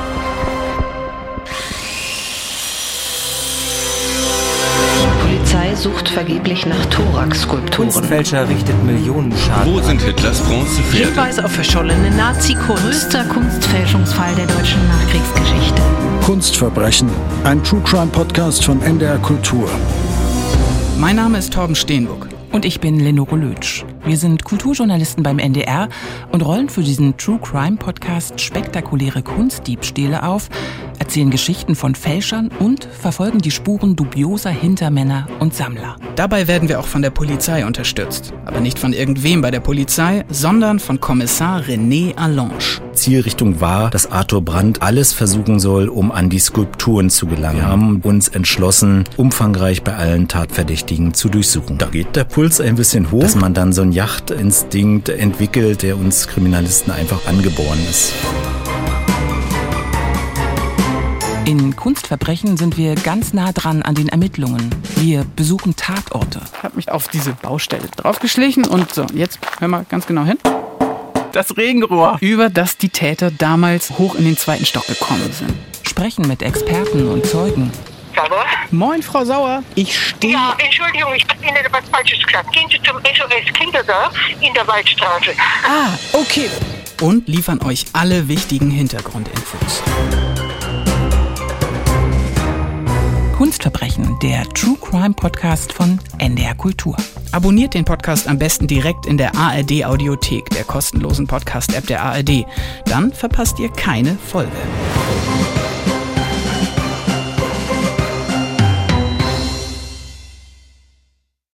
Sucht vergeblich nach Thorax-Skulpturen. Kunstfälscher richtet Millionen Schaden. Wo sind Hitlers Bronzepferde? Hinweis auf verschollene Nazi-Kunst. Größter Kunstfälschungsfall der deutschen Nachkriegsgeschichte. Kunstverbrechen, ein True Crime Podcast von NDR Kultur. Mein Name ist Torben Steenbuck. Und ich bin Lenore Lötsch. Wir sind Kulturjournalisten beim NDR und rollen für diesen True Crime Podcast spektakuläre Kunstdiebstähle auf, erzählen Geschichten von Fälschern und verfolgen die Spuren dubioser Hintermänner und Sammler. Dabei werden wir auch von der Polizei unterstützt. Aber nicht von irgendwem bei der Polizei, sondern von Kommissar René Allange. Zielrichtung war, dass Arthur Brandt alles versuchen soll, um an die Skulpturen zu gelangen. Wir haben uns entschlossen, umfangreich bei allen Tatverdächtigen zu durchsuchen. Da geht der Puls ein bisschen hoch, dass man dann so einen Jachtinstinkt entwickelt, der uns Kriminalisten einfach angeboren ist. In Kunstverbrechen sind wir ganz nah dran an den Ermittlungen. Wir besuchen Tatorte. Ich habe mich auf diese Baustelle draufgeschlichen und so, jetzt hör mal ganz genau hin. Das Regenrohr, über das die Täter damals hoch in den zweiten Stock gekommen sind. Sprechen mit Experten und Zeugen. Sauer? Moin, Frau Sauer. Ich stehe. Ja, Entschuldigung, ich habe Ihnen etwas Falsches gesagt. Gehen Sie zum SOS Kindergarten in der Waldstraße. Ah, okay. Und liefern euch alle wichtigen Hintergrundinfos. Kunstverbrechen, der True Crime Podcast von NDR Kultur. Abonniert den Podcast am besten direkt in der ARD Audiothek, der kostenlosen Podcast-App der ARD. Dann verpasst ihr keine Folge.